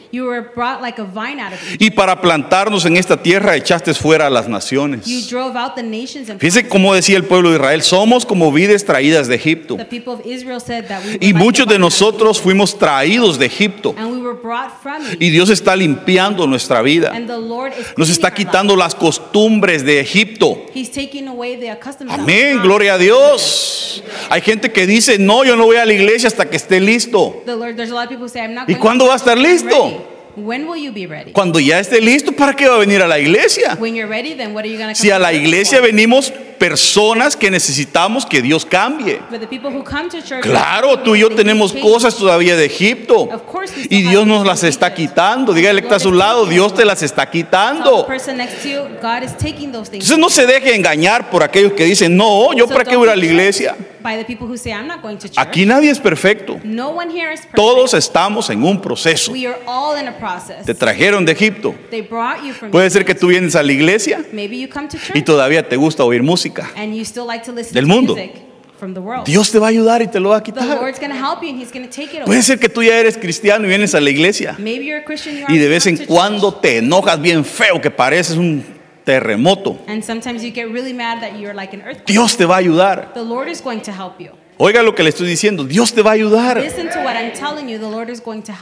Speaker 1: Y para plantarnos en esta tierra echaste fuera a las naciones.
Speaker 2: drove
Speaker 1: cómo decía el pueblo de Israel, somos como vides traídas de Egipto. Y muchos de nosotros fuimos traídos de Egipto. Y Dios está limpiando nuestra vida. Nos está quitando las costumbres de Egipto. Amén, gloria a Dios. Hay gente que dice, no, yo no voy a la iglesia hasta que esté listo. ¿Y cuándo va a estar listo?
Speaker 2: When will you be ready?
Speaker 1: Cuando ya esté listo, ¿para qué va a venir a la iglesia?
Speaker 2: When you're ready, then what are you to
Speaker 1: Si a la iglesia venimos personas que necesitamos que Dios cambie. Claro, tú y yo tenemos cosas todavía de Egipto. Y Dios nos las está quitando. Dígale que está a su lado, Dios te las está quitando. Entonces no se deje engañar por aquellos que dicen, no, yo para qué voy a la iglesia. Aquí nadie es perfecto. Todos estamos en un proceso. Te trajeron de Egipto. Puede ser que tú vienes a la iglesia y todavía te gusta oír música.
Speaker 2: And you still like to listen
Speaker 1: Del
Speaker 2: to
Speaker 1: mundo.
Speaker 2: music from the world.
Speaker 1: Dios te va a ayudar y te lo va a
Speaker 2: the
Speaker 1: quitar.
Speaker 2: Lord's going to help you and He's going to take it away.
Speaker 1: Puede ser que tú ya eres cristiano y vienes a la iglesia
Speaker 2: Maybe you're a Christian, you
Speaker 1: y de vez en cuando te enojas bien feo que pareces un terremoto.
Speaker 2: And sometimes you get really mad that you're like an earthquake.
Speaker 1: Dios te va a ayudar. Oiga lo que le estoy diciendo, Dios te va a ayudar.
Speaker 2: You.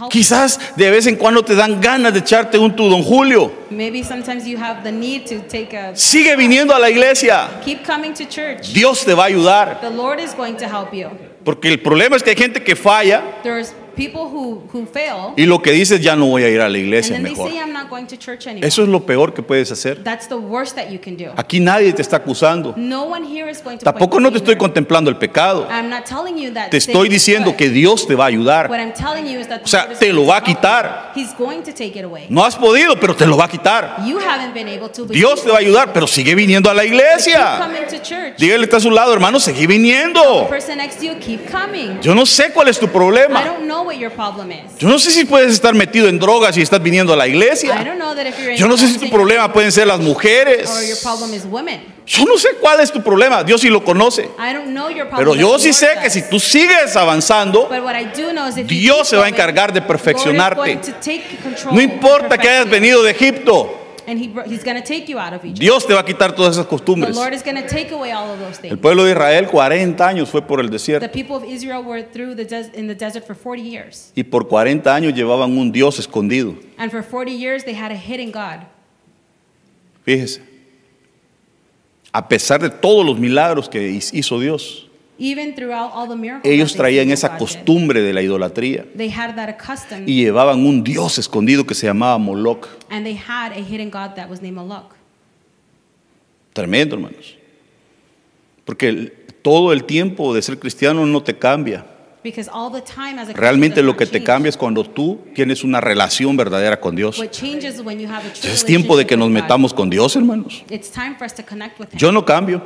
Speaker 1: Quizás de vez en cuando te dan ganas de echarte un tu don Julio.
Speaker 2: Maybe sometimes you have the need to take a
Speaker 1: Sigue viniendo a la iglesia.
Speaker 2: keep coming to church.
Speaker 1: Dios te va a ayudar.
Speaker 2: The Lord is going to help you.
Speaker 1: Porque el problema es que hay gente que falla
Speaker 2: There's people who who fail
Speaker 1: y lo que dices ya no voy a ir a la iglesia mejor.
Speaker 2: say I'm not going to church anymore.
Speaker 1: Eso es lo peor que puedes hacer.
Speaker 2: That's the worst that you can do.
Speaker 1: Aquí nadie te está acusando.
Speaker 2: No one here is going to
Speaker 1: Tampoco no te estoy contemplando el pecado.
Speaker 2: I'm not telling you that
Speaker 1: Te estoy diciendo que Dios te va a ayudar.
Speaker 2: What I'm telling you is that
Speaker 1: O sea, te lo va a quitar.
Speaker 2: He's going to take it away.
Speaker 1: No has podido, pero te lo va a quitar.
Speaker 2: You haven't been able to.
Speaker 1: Dios
Speaker 2: you
Speaker 1: te va a ayudar, pero sigue viniendo a la iglesia.
Speaker 2: coming to church.
Speaker 1: Dígale está a su lado, hermano, sigue viniendo.
Speaker 2: person next to you, keep coming.
Speaker 1: Yo no sé cuál es tu
Speaker 2: I
Speaker 1: problema.
Speaker 2: don't know what your problem is.
Speaker 1: Yo no sé si puedes estar metido en drogas y estás viniendo a la
Speaker 2: I
Speaker 1: iglesia.
Speaker 2: don't know that if you're in
Speaker 1: Yo no sé si tu problema pueden ser las
Speaker 2: or your
Speaker 1: mujeres.
Speaker 2: problem is women.
Speaker 1: Yo no sé cuál es tu problema. Dios sí lo conoce.
Speaker 2: I don't know your problem.
Speaker 1: Pero
Speaker 2: but
Speaker 1: yo
Speaker 2: the
Speaker 1: sí
Speaker 2: Lord
Speaker 1: sé que
Speaker 2: does.
Speaker 1: si tú sigues avanzando,
Speaker 2: But what I do know is if you
Speaker 1: Dios
Speaker 2: keep
Speaker 1: se va a
Speaker 2: going,
Speaker 1: encargar de
Speaker 2: the Lord is
Speaker 1: perfeccionarte.
Speaker 2: going to take control
Speaker 1: no
Speaker 2: and
Speaker 1: importa que hayas
Speaker 2: perfect you.
Speaker 1: venido de Egipto,
Speaker 2: And he, br- he's going to take you out of Egypt.
Speaker 1: Dios te va a quitar todas esas
Speaker 2: The
Speaker 1: costumbres.
Speaker 2: Lord is going to take away all of those
Speaker 1: El pueblo de Israel 40 años fue por el
Speaker 2: The
Speaker 1: desierto
Speaker 2: people of Israel were through the des- in the desert for 40 years.
Speaker 1: y por 40 años llevaban un Dios escondido.
Speaker 2: And for 40 years, they had a hidden God.
Speaker 1: Fíjese. A pesar de todos los milagros que hizo Dios,
Speaker 2: Even throughout all the miracles
Speaker 1: ellos traían esa costumbre de la idolatría
Speaker 2: They had that custom,
Speaker 1: y llevaban un Dios escondido que se llamaba Moloch.
Speaker 2: and they had a hidden God that was named Moloch.
Speaker 1: Tremendo, hermanos. Porque el- todo el tiempo de ser cristiano no te cambia.
Speaker 2: Because all the time as a Christian
Speaker 1: Realmente lo que te cambia es cuando tú tienes una relación verdadera con Dios.
Speaker 2: What changes is when you have a true
Speaker 1: Es tiempo de que nos metamos con Dios, hermanos.
Speaker 2: It's time for us to connect with Him.
Speaker 1: Yo no cambio,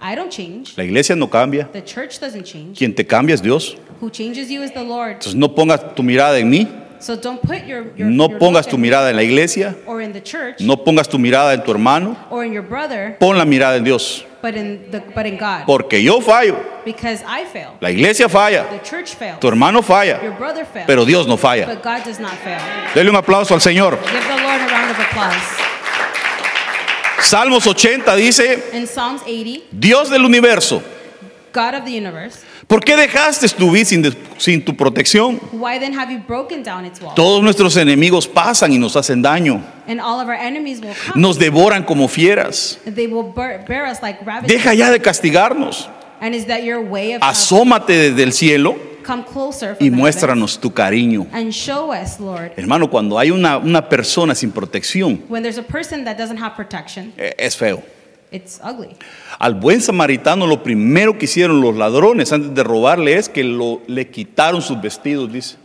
Speaker 2: I don't change.
Speaker 1: la iglesia no cambia.
Speaker 2: The church doesn't change.
Speaker 1: Quien te cambia es Dios.
Speaker 2: Who changes you is the Lord.
Speaker 1: Entonces no pongas tu mirada en mí,
Speaker 2: So don't put your, your
Speaker 1: no pongas tu mirada en la iglesia,
Speaker 2: or in the church
Speaker 1: no pongas tu mirada en tu hermano,
Speaker 2: or in your brother,
Speaker 1: pon la mirada en Dios.
Speaker 2: but in the but in God.
Speaker 1: Porque yo fallo,
Speaker 2: because I fail.
Speaker 1: la iglesia falla,
Speaker 2: The church fails.
Speaker 1: tu hermano falla,
Speaker 2: Your brother fails.
Speaker 1: pero Dios no falla.
Speaker 2: but God does not fail.
Speaker 1: Dele un aplauso al Señor.
Speaker 2: Give the Lord a round of applause.
Speaker 1: Salmos 80 dice,
Speaker 2: In Psalms 80,
Speaker 1: Dios del universo,
Speaker 2: God of the universe,
Speaker 1: ¿por qué dejaste tu vida sin, sin tu protección?
Speaker 2: why then have you broken down its walls?
Speaker 1: Todos nuestros enemigos pasan y nos hacen daño,
Speaker 2: And all of our enemies will come.
Speaker 1: nos devoran como fieras.
Speaker 2: They will bear, bear us like.
Speaker 1: Deja ya de castigarnos.
Speaker 2: And is that your way of
Speaker 1: Asómate desde el cielo
Speaker 2: come closer
Speaker 1: y muéstranos tu cariño.
Speaker 2: and show us, Lord?
Speaker 1: Hermano, cuando hay una, una persona sin protección,
Speaker 2: When there's a person that doesn't have protection,
Speaker 1: eh, es feo.
Speaker 2: it's ugly.
Speaker 1: Al buen samaritano lo primero que hicieron los ladrones antes de robarle es que lo, le quitaron sus vestidos, dice.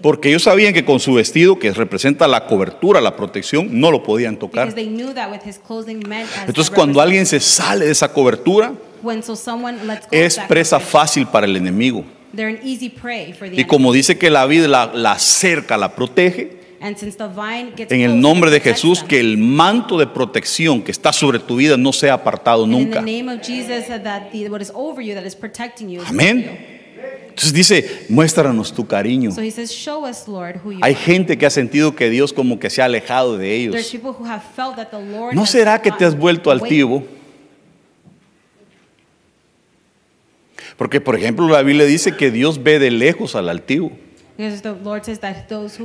Speaker 1: Porque ellos sabían que con su vestido, que representa la cobertura, la protección, no lo podían tocar. Entonces cuando alguien se sale de esa cobertura,
Speaker 2: when so someone lets go
Speaker 1: es presa fácil para el enemigo.
Speaker 2: they're an easy prey for the
Speaker 1: Y
Speaker 2: enemy.
Speaker 1: como dice que la vida la, la cerca, la protege,
Speaker 2: And since the vine gets
Speaker 1: en el nombre de Jesús, que el manto de protección que está sobre tu vida no sea apartado nunca.
Speaker 2: the name of Jesus, that the, what is over you, that is protecting you, is
Speaker 1: Amén. Entonces dice, muéstranos tu cariño.
Speaker 2: So he says, show us, Lord, who you
Speaker 1: Hay
Speaker 2: are.
Speaker 1: gente que ha sentido que Dios como que se ha alejado de ellos.
Speaker 2: people who have felt that the Lord
Speaker 1: ¿No será que te has vuelto altivo? Porque, por ejemplo, la Biblia dice que Dios ve de lejos al altivo.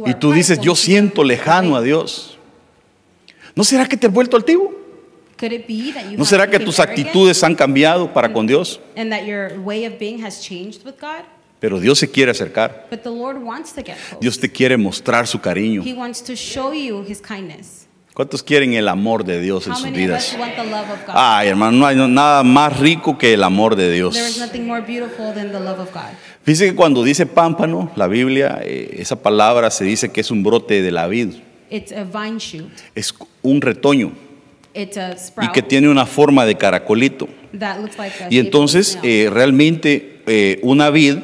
Speaker 1: Y tú dices, yo siento lejano a. Dios. ¿No será que te has vuelto altivo?
Speaker 2: Could it be that you
Speaker 1: ¿No será que tus actitudes han cambiado para con Dios?
Speaker 2: and that your way of being has changed with God?
Speaker 1: Pero Dios se quiere acercar.
Speaker 2: But the Lord wants to get close.
Speaker 1: Dios te quiere mostrar su cariño. ¿Cuántos quieren el amor de Dios en sus vidas? Ay, hermano, no hay nada más rico que el amor de Dios.
Speaker 2: There is nothing more beautiful than the love of God.
Speaker 1: Fíjese que cuando dice pámpano, la Biblia, eh, esa palabra se dice que es un brote de la vid,
Speaker 2: It's a vine shoot.
Speaker 1: es un retoño
Speaker 2: It's a
Speaker 1: y que tiene una forma de caracolito.
Speaker 2: that looks like a
Speaker 1: Y entonces eh, realmente eh, una vid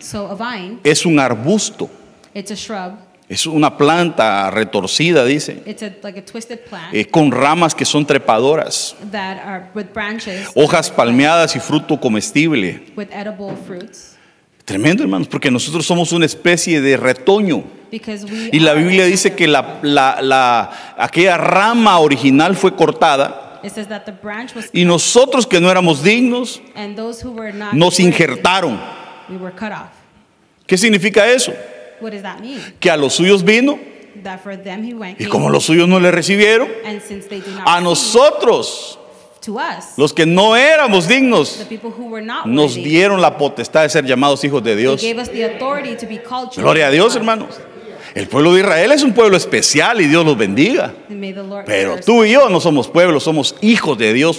Speaker 2: so a vine,
Speaker 1: es un arbusto,
Speaker 2: it's a shrub.
Speaker 1: Es una planta retorcida, dice,
Speaker 2: It's a, like a twisted plant
Speaker 1: eh, con ramas que son trepadoras,
Speaker 2: that are with branches,
Speaker 1: hojas palmeadas y fruto comestible.
Speaker 2: with edible fruits.
Speaker 1: Tremendo, hermanos, porque nosotros somos una especie de retoño. Y la Biblia dice que la, la- la- aquella rama original fue cortada y nosotros que no éramos dignos nos injertaron. ¿Qué significa eso?
Speaker 2: What does that mean?
Speaker 1: Que a los suyos vino
Speaker 2: That for them he went.
Speaker 1: y como los suyos no le recibieron,
Speaker 2: and since they do not
Speaker 1: a nosotros,
Speaker 2: to us,
Speaker 1: los que no éramos dignos,
Speaker 2: the people who were not
Speaker 1: nos dieron la potestad de ser llamados hijos de Dios.
Speaker 2: gave us the authority to be called children
Speaker 1: Gloria a Dios, hermanos. El pueblo de Israel es un pueblo especial y Dios los bendiga. Pero tú y yo no somos pueblos, somos hijos de Dios.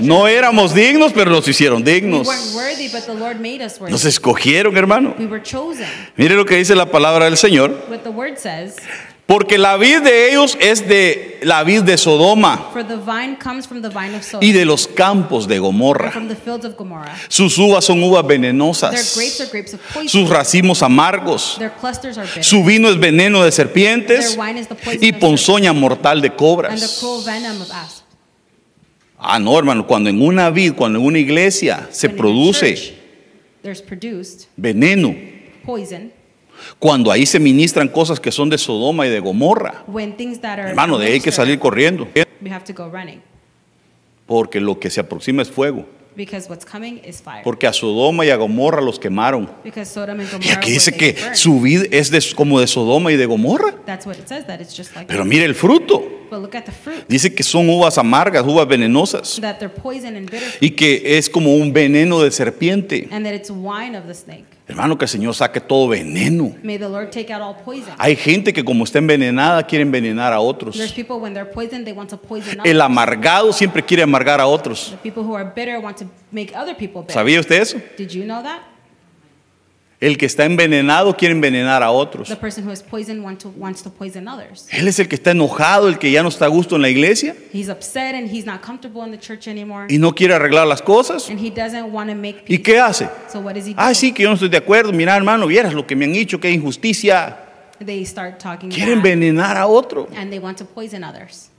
Speaker 1: No éramos dignos, pero nos hicieron dignos. Nos escogieron, hermano.
Speaker 2: we were chosen.
Speaker 1: Mire lo que dice la palabra del Señor. Porque la vid de ellos es de la vid de Sodoma
Speaker 2: for the vine comes from the vine of Sodom,
Speaker 1: y de los campos de
Speaker 2: or
Speaker 1: Gomorra.
Speaker 2: from the fields of Gomorrah.
Speaker 1: Sus uvas son uvas
Speaker 2: Their grapes
Speaker 1: venenosas.
Speaker 2: are grapes of poison.
Speaker 1: Sus racimos amargos.
Speaker 2: Their clusters are bitter.
Speaker 1: Su vino es veneno de serpientes y ponzoña mortal de
Speaker 2: and the
Speaker 1: cobras.
Speaker 2: cruel venom of asp.
Speaker 1: Ah, no, hermano, cuando en una vid, cuando en una iglesia se produce veneno,
Speaker 2: poison
Speaker 1: cuando ahí se ministran cosas que son de Sodoma y de Gomorra.
Speaker 2: when things that are
Speaker 1: Hermano, de ahí hay que salir corriendo.
Speaker 2: we have to go running
Speaker 1: Porque lo que se aproxima es fuego.
Speaker 2: because what's coming is fire.
Speaker 1: Porque a Sodoma y a Gomorra los quemaron. Y aquí dice que su vid es de- como de Sodoma y de Gomorra.
Speaker 2: That's what it says that it's just like
Speaker 1: Pero mire el fruto.
Speaker 2: But look at the fruit.
Speaker 1: Dice que son uvas amargas, uvas venenosas.
Speaker 2: That they're poison and bitter.
Speaker 1: Y que es como un veneno de serpiente. Hermano, que el Señor saque todo veneno.
Speaker 2: May the Lord take out all poison.
Speaker 1: Hay gente que como está envenenada quiere envenenar a otros.
Speaker 2: There's people when they're poisoned, they want to poison
Speaker 1: El amargado siempre quiere amargar a otros.
Speaker 2: The people who are bitter want to make other people bitter.
Speaker 1: ¿Sabía usted eso?
Speaker 2: Did you know that?
Speaker 1: El que está envenenado quiere envenenar a otros.
Speaker 2: The person who is poisoned want to, wants to poison others.
Speaker 1: Él es el que está enojado, el que ya no está a gusto en la iglesia
Speaker 2: He's upset and he's not comfortable in the church anymore.
Speaker 1: y no quiere arreglar las cosas.
Speaker 2: And he doesn't want to make
Speaker 1: ¿Y qué hace?
Speaker 2: So what does he do?
Speaker 1: Ah, sí, que yo no estoy de acuerdo. Mira, hermano, vieras lo que me han dicho, que injusticia.
Speaker 2: They start talking
Speaker 1: Quiere
Speaker 2: bad,
Speaker 1: envenenar a otro.
Speaker 2: and they want to poison others.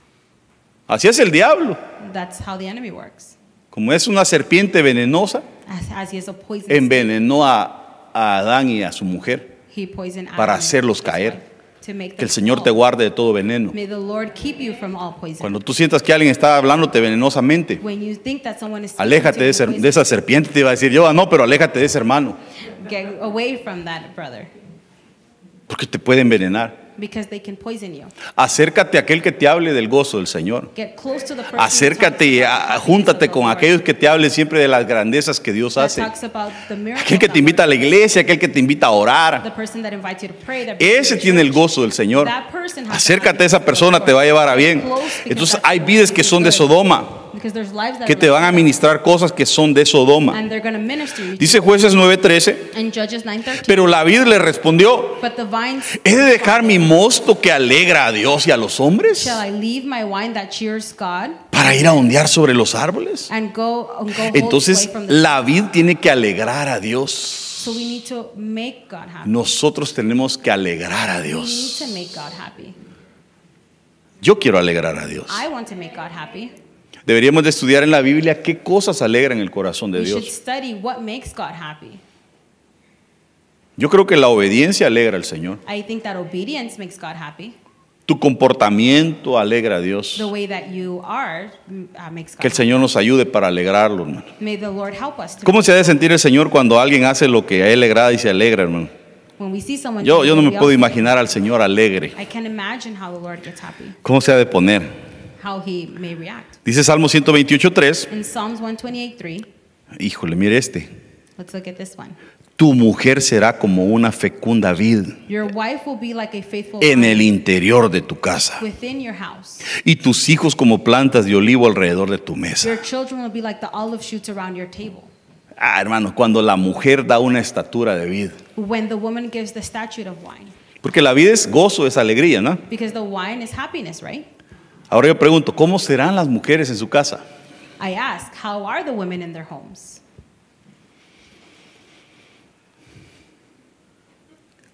Speaker 1: Así es el diablo.
Speaker 2: That's how the enemy works.
Speaker 1: Como es una serpiente venenosa,
Speaker 2: As, a poison
Speaker 1: envenenó a, a Adán y a su mujer. para hacerlos caer. Que el Señor te guarde de todo veneno. Cuando tú sientas que alguien está hablándote venenosamente, aléjate de, esa serpiente. Te iba a decir yo, "Ah, no, pero aléjate de ese hermano, porque te puede envenenar.
Speaker 2: Because they can poison you.
Speaker 1: Acércate a aquel que te hable del gozo del Señor.
Speaker 2: Get close to the person
Speaker 1: Acércate y a- júntate con aquellos que te hablen siempre de las grandezas que Dios hace. Aquel que te invita a la iglesia, aquel que te invita a
Speaker 2: The
Speaker 1: orar.
Speaker 2: person that invites you to pray, that brings you
Speaker 1: Ese tiene el gozo del Señor.
Speaker 2: That person has the
Speaker 1: Acércate a esa persona, te va a llevar a bien. Entonces hay vidas que son de. Sodoma,
Speaker 2: Because there's lives that
Speaker 1: que te van a ministrar cosas que son de Sodoma.
Speaker 2: and they're going to minister you. to
Speaker 1: Dice jueces 9:13,
Speaker 2: In Judges 9:13.
Speaker 1: pero la vid le respondió, ¿he de dejar mi mosto que alegra a Dios y a los hombres
Speaker 2: shall I leave my wine that cheers God
Speaker 1: para ir a ondear sobre los árboles? Entonces la vid tiene que alegrar a Dios.
Speaker 2: So we need to make God happy.
Speaker 1: Nosotros tenemos que alegrar a
Speaker 2: We need
Speaker 1: Dios.
Speaker 2: to make God happy.
Speaker 1: Yo quiero alegrar a Dios. Deberíamos de estudiar en la Biblia qué cosas alegran el corazón de
Speaker 2: We should
Speaker 1: Dios.
Speaker 2: study what makes God happy.
Speaker 1: Yo creo que la obediencia alegra al Señor.
Speaker 2: I think that obedience makes God happy.
Speaker 1: Tu comportamiento alegra a Dios.
Speaker 2: The way that you are mm, uh, makes God
Speaker 1: Que el
Speaker 2: happy.
Speaker 1: Señor nos ayude para alegrarlo, hermano.
Speaker 2: May the Lord help us. To
Speaker 1: ¿Cómo se ha de sentir el Señor cuando alguien hace lo que a Él le agrada y se alegra, hermano?
Speaker 2: When we see someone
Speaker 1: Yo, yo no me puedo imaginar al Señor alegre.
Speaker 2: I can imagine how the Lord gets happy,
Speaker 1: ¿Cómo se ha de poner?
Speaker 2: how he may react.
Speaker 1: Dice Salmo 128.3.
Speaker 2: In Psalms 128:3,
Speaker 1: Híjole, mire este.
Speaker 2: let's look at this one.
Speaker 1: Tu mujer será como una fecunda vid
Speaker 2: Your wife will be like a faithful
Speaker 1: en el interior de tu casa.
Speaker 2: within your house.
Speaker 1: Y tus hijos como plantas de olivo alrededor de tu mesa.
Speaker 2: Your children will be like the olive shoots around your table.
Speaker 1: Ah, hermano, cuando la mujer da una estatura de vid.
Speaker 2: When the woman gives the of wine,
Speaker 1: Porque la vida es gozo, es alegría, ¿no?
Speaker 2: because the wine is happiness, right?
Speaker 1: Ahora yo pregunto, ¿cómo serán las mujeres en su casa?
Speaker 2: I ask, how are the women in their homes?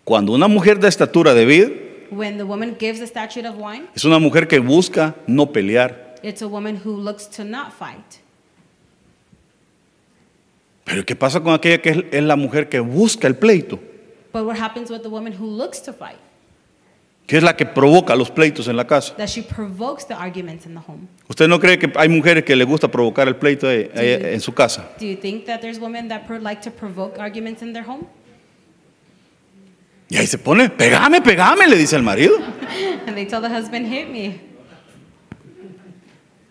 Speaker 1: Cuando una mujer da estatura de vid,
Speaker 2: When the woman gives the statute of wine,
Speaker 1: es una mujer que busca no pelear.
Speaker 2: it's a woman who looks to not fight.
Speaker 1: Pero ¿qué pasa con aquella que es, es la mujer que busca el pleito?
Speaker 2: But what happens with the woman who looks to fight?
Speaker 1: Que es la que provoca los pleitos en la casa.
Speaker 2: That she provokes the arguments in the home.
Speaker 1: ¿Usted no cree que hay mujeres que le gusta provocar el pleito ahí- ahí
Speaker 2: Sí.
Speaker 1: en su casa?
Speaker 2: Do you think that there's women that pro- like to provoke arguments in their home?
Speaker 1: Y ahí se pone, pegame, pegame, le dice el marido.
Speaker 2: And they tell the husband, hit me.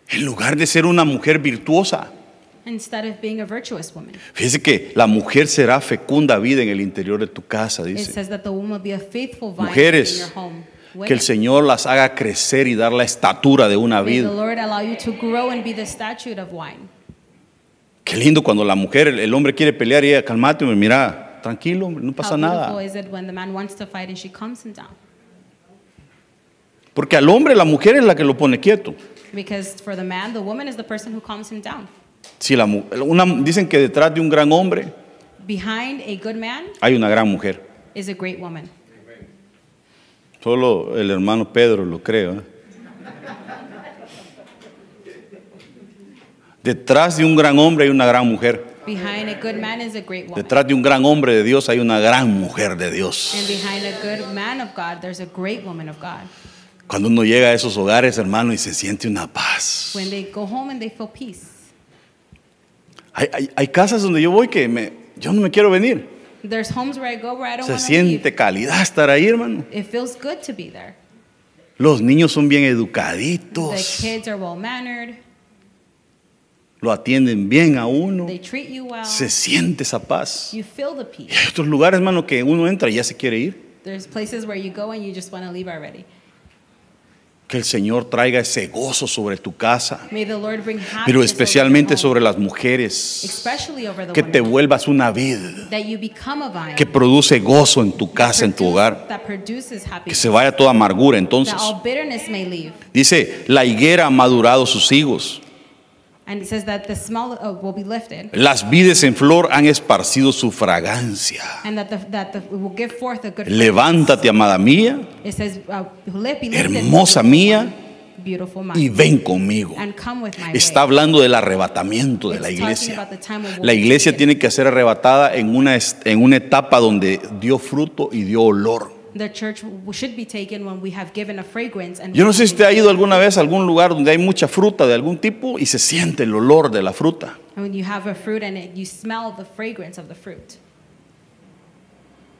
Speaker 1: En lugar de ser una mujer virtuosa.
Speaker 2: Instead of being a virtuous woman.
Speaker 1: Fíjese que la mujer será fecunda vida en el interior de tu casa,
Speaker 2: It
Speaker 1: dice.
Speaker 2: says that the woman will be a faithful vine in
Speaker 1: Mujeres,
Speaker 2: your home.
Speaker 1: Que el Señor las haga crecer y dar la estatura de una vida.
Speaker 2: Lord allow you to grow and be the statute of wine.
Speaker 1: Qué lindo cuando la mujer, el, el hombre quiere pelear y ella, calmate, mira, tranquilo, no pasa nada.
Speaker 2: is it when the man wants to fight and she calms him down?
Speaker 1: Porque al hombre la mujer es la que lo pone quieto.
Speaker 2: Because for the man, the woman is the person who calms him down.
Speaker 1: Si la, una, dicen que detrás de un gran hombre
Speaker 2: Behind a good man
Speaker 1: hay una gran mujer.
Speaker 2: is a great woman.
Speaker 1: Solo el hermano Pedro lo creo. ¿eh? Detrás de un gran hombre hay una gran mujer.
Speaker 2: Behind a good man is a great woman.
Speaker 1: Detrás de un gran hombre de Dios hay una gran mujer de Dios.
Speaker 2: And behind a good man of God, there's a great woman of God.
Speaker 1: Cuando uno llega a esos hogares, hermano, y se siente una paz.
Speaker 2: When they go home and they feel peace.
Speaker 1: Hay, hay- hay casas donde yo voy que me, yo no me quiero venir.
Speaker 2: There's homes where I go where I don't
Speaker 1: Se
Speaker 2: leave.
Speaker 1: siente calidad estar ahí, hermano.
Speaker 2: It feels good to be there.
Speaker 1: Los niños son bien
Speaker 2: The
Speaker 1: educaditos,
Speaker 2: kids are well mannered.
Speaker 1: lo atienden bien a uno,
Speaker 2: They treat you well.
Speaker 1: se siente esa paz.
Speaker 2: You feel the
Speaker 1: Y
Speaker 2: peace.
Speaker 1: hay otros lugares, hermano, que uno entra y ya se quiere ir.
Speaker 2: There's places where you go and you just want to leave already.
Speaker 1: Que el Señor traiga ese gozo sobre tu casa, pero especialmente sobre las mujeres. Que te vuelvas una vid que produce gozo en tu casa, en tu hogar. Que se vaya toda amargura. Entonces, dice, la higuera ha madurado sus higos.
Speaker 2: And it says that the smell will be lifted.
Speaker 1: Las vides en flor han esparcido su fragancia.
Speaker 2: And that the, that the, will give forth a good
Speaker 1: Levántate, amada mía,
Speaker 2: It says, uh,
Speaker 1: hermosa mía, y ven conmigo.
Speaker 2: and come with my
Speaker 1: Está hablando del arrebatamiento de la
Speaker 2: It's
Speaker 1: iglesia. La iglesia tiene que ser arrebatada en una, en una etapa donde dio fruto y dio olor.
Speaker 2: The church w- should be taken when we have given a fragrance. And
Speaker 1: Yo no sé si usted ha ido alguna vez a algún lugar donde hay mucha fruta de algún tipo y se siente el olor de la fruta.
Speaker 2: And when you have a fruit and it, you smell the fragrance of the fruit.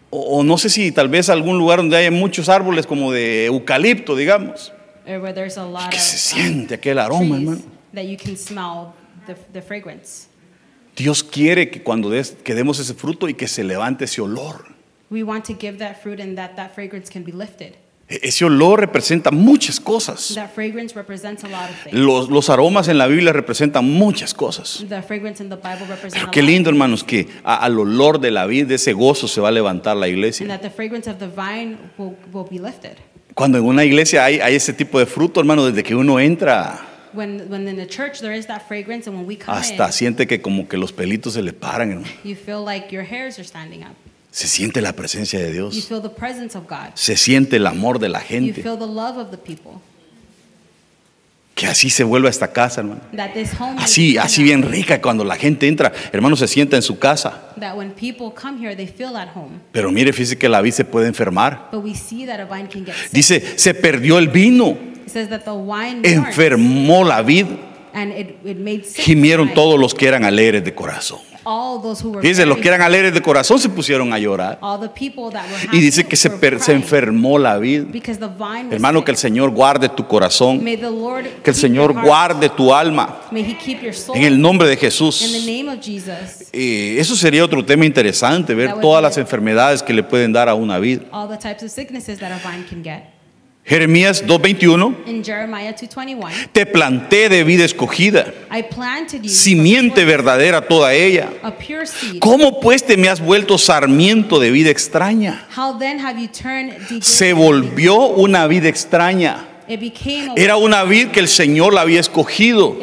Speaker 1: O, o no sé si tal vez algún lugar donde hay muchos árboles como de eucalipto, digamos.
Speaker 2: Or where there's a lot
Speaker 1: Que se siente aquel aroma, hermano.
Speaker 2: that you can smell the, the fragrance.
Speaker 1: Dios quiere que cuando des- que demos ese fruto y que se levante ese olor.
Speaker 2: We want to give that fruit and that that fragrance can be lifted.
Speaker 1: E- Ese olor representa muchas cosas.
Speaker 2: That fragrance represents a lot of things.
Speaker 1: Los, los aromas en la Biblia representan muchas cosas.
Speaker 2: The fragrance in the Bible represents
Speaker 1: Pero
Speaker 2: a
Speaker 1: qué
Speaker 2: lot.
Speaker 1: lindo, hermanos, que a- al olor de la vid, de ese gozo, se va a levantar la
Speaker 2: And
Speaker 1: iglesia.
Speaker 2: that the fragrance of the vine will, will be lifted.
Speaker 1: Cuando en una iglesia hay, hay ese tipo de fruto, hermano, desde que uno entra,
Speaker 2: When, when in the church there is that fragrance, and when we come
Speaker 1: hasta
Speaker 2: in,
Speaker 1: siente que como que los pelitos se le paran, hermano.
Speaker 2: you feel like your hairs are standing up.
Speaker 1: Se siente la presencia de
Speaker 2: You
Speaker 1: Dios.
Speaker 2: feel the presence of God.
Speaker 1: Se siente el amor de la
Speaker 2: You
Speaker 1: gente.
Speaker 2: feel the love of the people.
Speaker 1: Que así se vuelva esta casa, hermano.
Speaker 2: That this home may
Speaker 1: Así,
Speaker 2: a-
Speaker 1: bien rica cuando la gente entra, hermano, se sienta en su casa.
Speaker 2: That when people come here, they feel at home.
Speaker 1: Pero mire, fíjese que la vid se puede enfermar.
Speaker 2: But we see that a vine can get sick.
Speaker 1: Dice, se perdió el vino,
Speaker 2: It says that the wine
Speaker 1: enfermó la vid,
Speaker 2: and it, it made sick
Speaker 1: gimieron
Speaker 2: vine.
Speaker 1: todos los que eran alegres de corazón.
Speaker 2: All those who were
Speaker 1: Fíjese, los que eran alegres de corazón se pusieron a llorar. Y dice que se, se enfermó la vid.
Speaker 2: because the vine was
Speaker 1: Hermano, que el. Señor guarde tu corazón, que el Señor guarde tu alma. En el nombre de Jesús. Eh, eso sería otro tema interesante, ver todas las enfermedades que le pueden dar a una vid. Jeremías 2.21,
Speaker 2: In Jeremiah 2:21,
Speaker 1: te planté de vida escogida,
Speaker 2: I planted you
Speaker 1: simiente verdadera toda ella.
Speaker 2: a pure seed.
Speaker 1: ¿Cómo pues te me has vuelto sarmiento de vida extraña?
Speaker 2: How then have you turned
Speaker 1: Se volvió una vida extraña. Era una vid que el Señor la había escogido,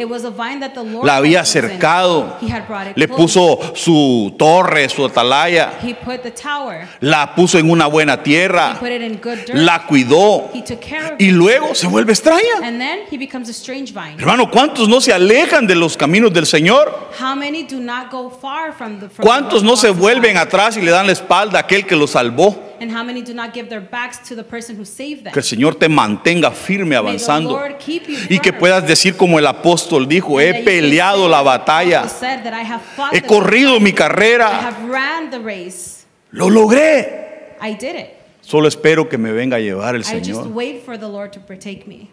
Speaker 1: la había
Speaker 2: had chosen.
Speaker 1: cercado,
Speaker 2: He had brought it
Speaker 1: le puso su torre, su atalaya, la puso en una buena tierra, la cuidó. Y luego se vuelve extraña. Hermano, ¿cuántos no se alejan de los caminos del Señor? ¿Cuántos no se vuelven atrás y le dan la espalda a aquel que los salvó?
Speaker 2: And how many do not give their backs to the person who saved them?
Speaker 1: Que el Señor te mantenga firme
Speaker 2: May the
Speaker 1: avanzando
Speaker 2: Lord keep you
Speaker 1: y que
Speaker 2: firm.
Speaker 1: puedas decir como el apóstol dijo, he peleado la batalla,
Speaker 2: Paul said that I have fought
Speaker 1: he
Speaker 2: the
Speaker 1: corrido mi.
Speaker 2: I
Speaker 1: carrera,
Speaker 2: have ran the race.
Speaker 1: lo logré.
Speaker 2: I did it.
Speaker 1: Solo espero que me venga a llevar el
Speaker 2: I just
Speaker 1: Señor,
Speaker 2: wait for the Lord to partake me.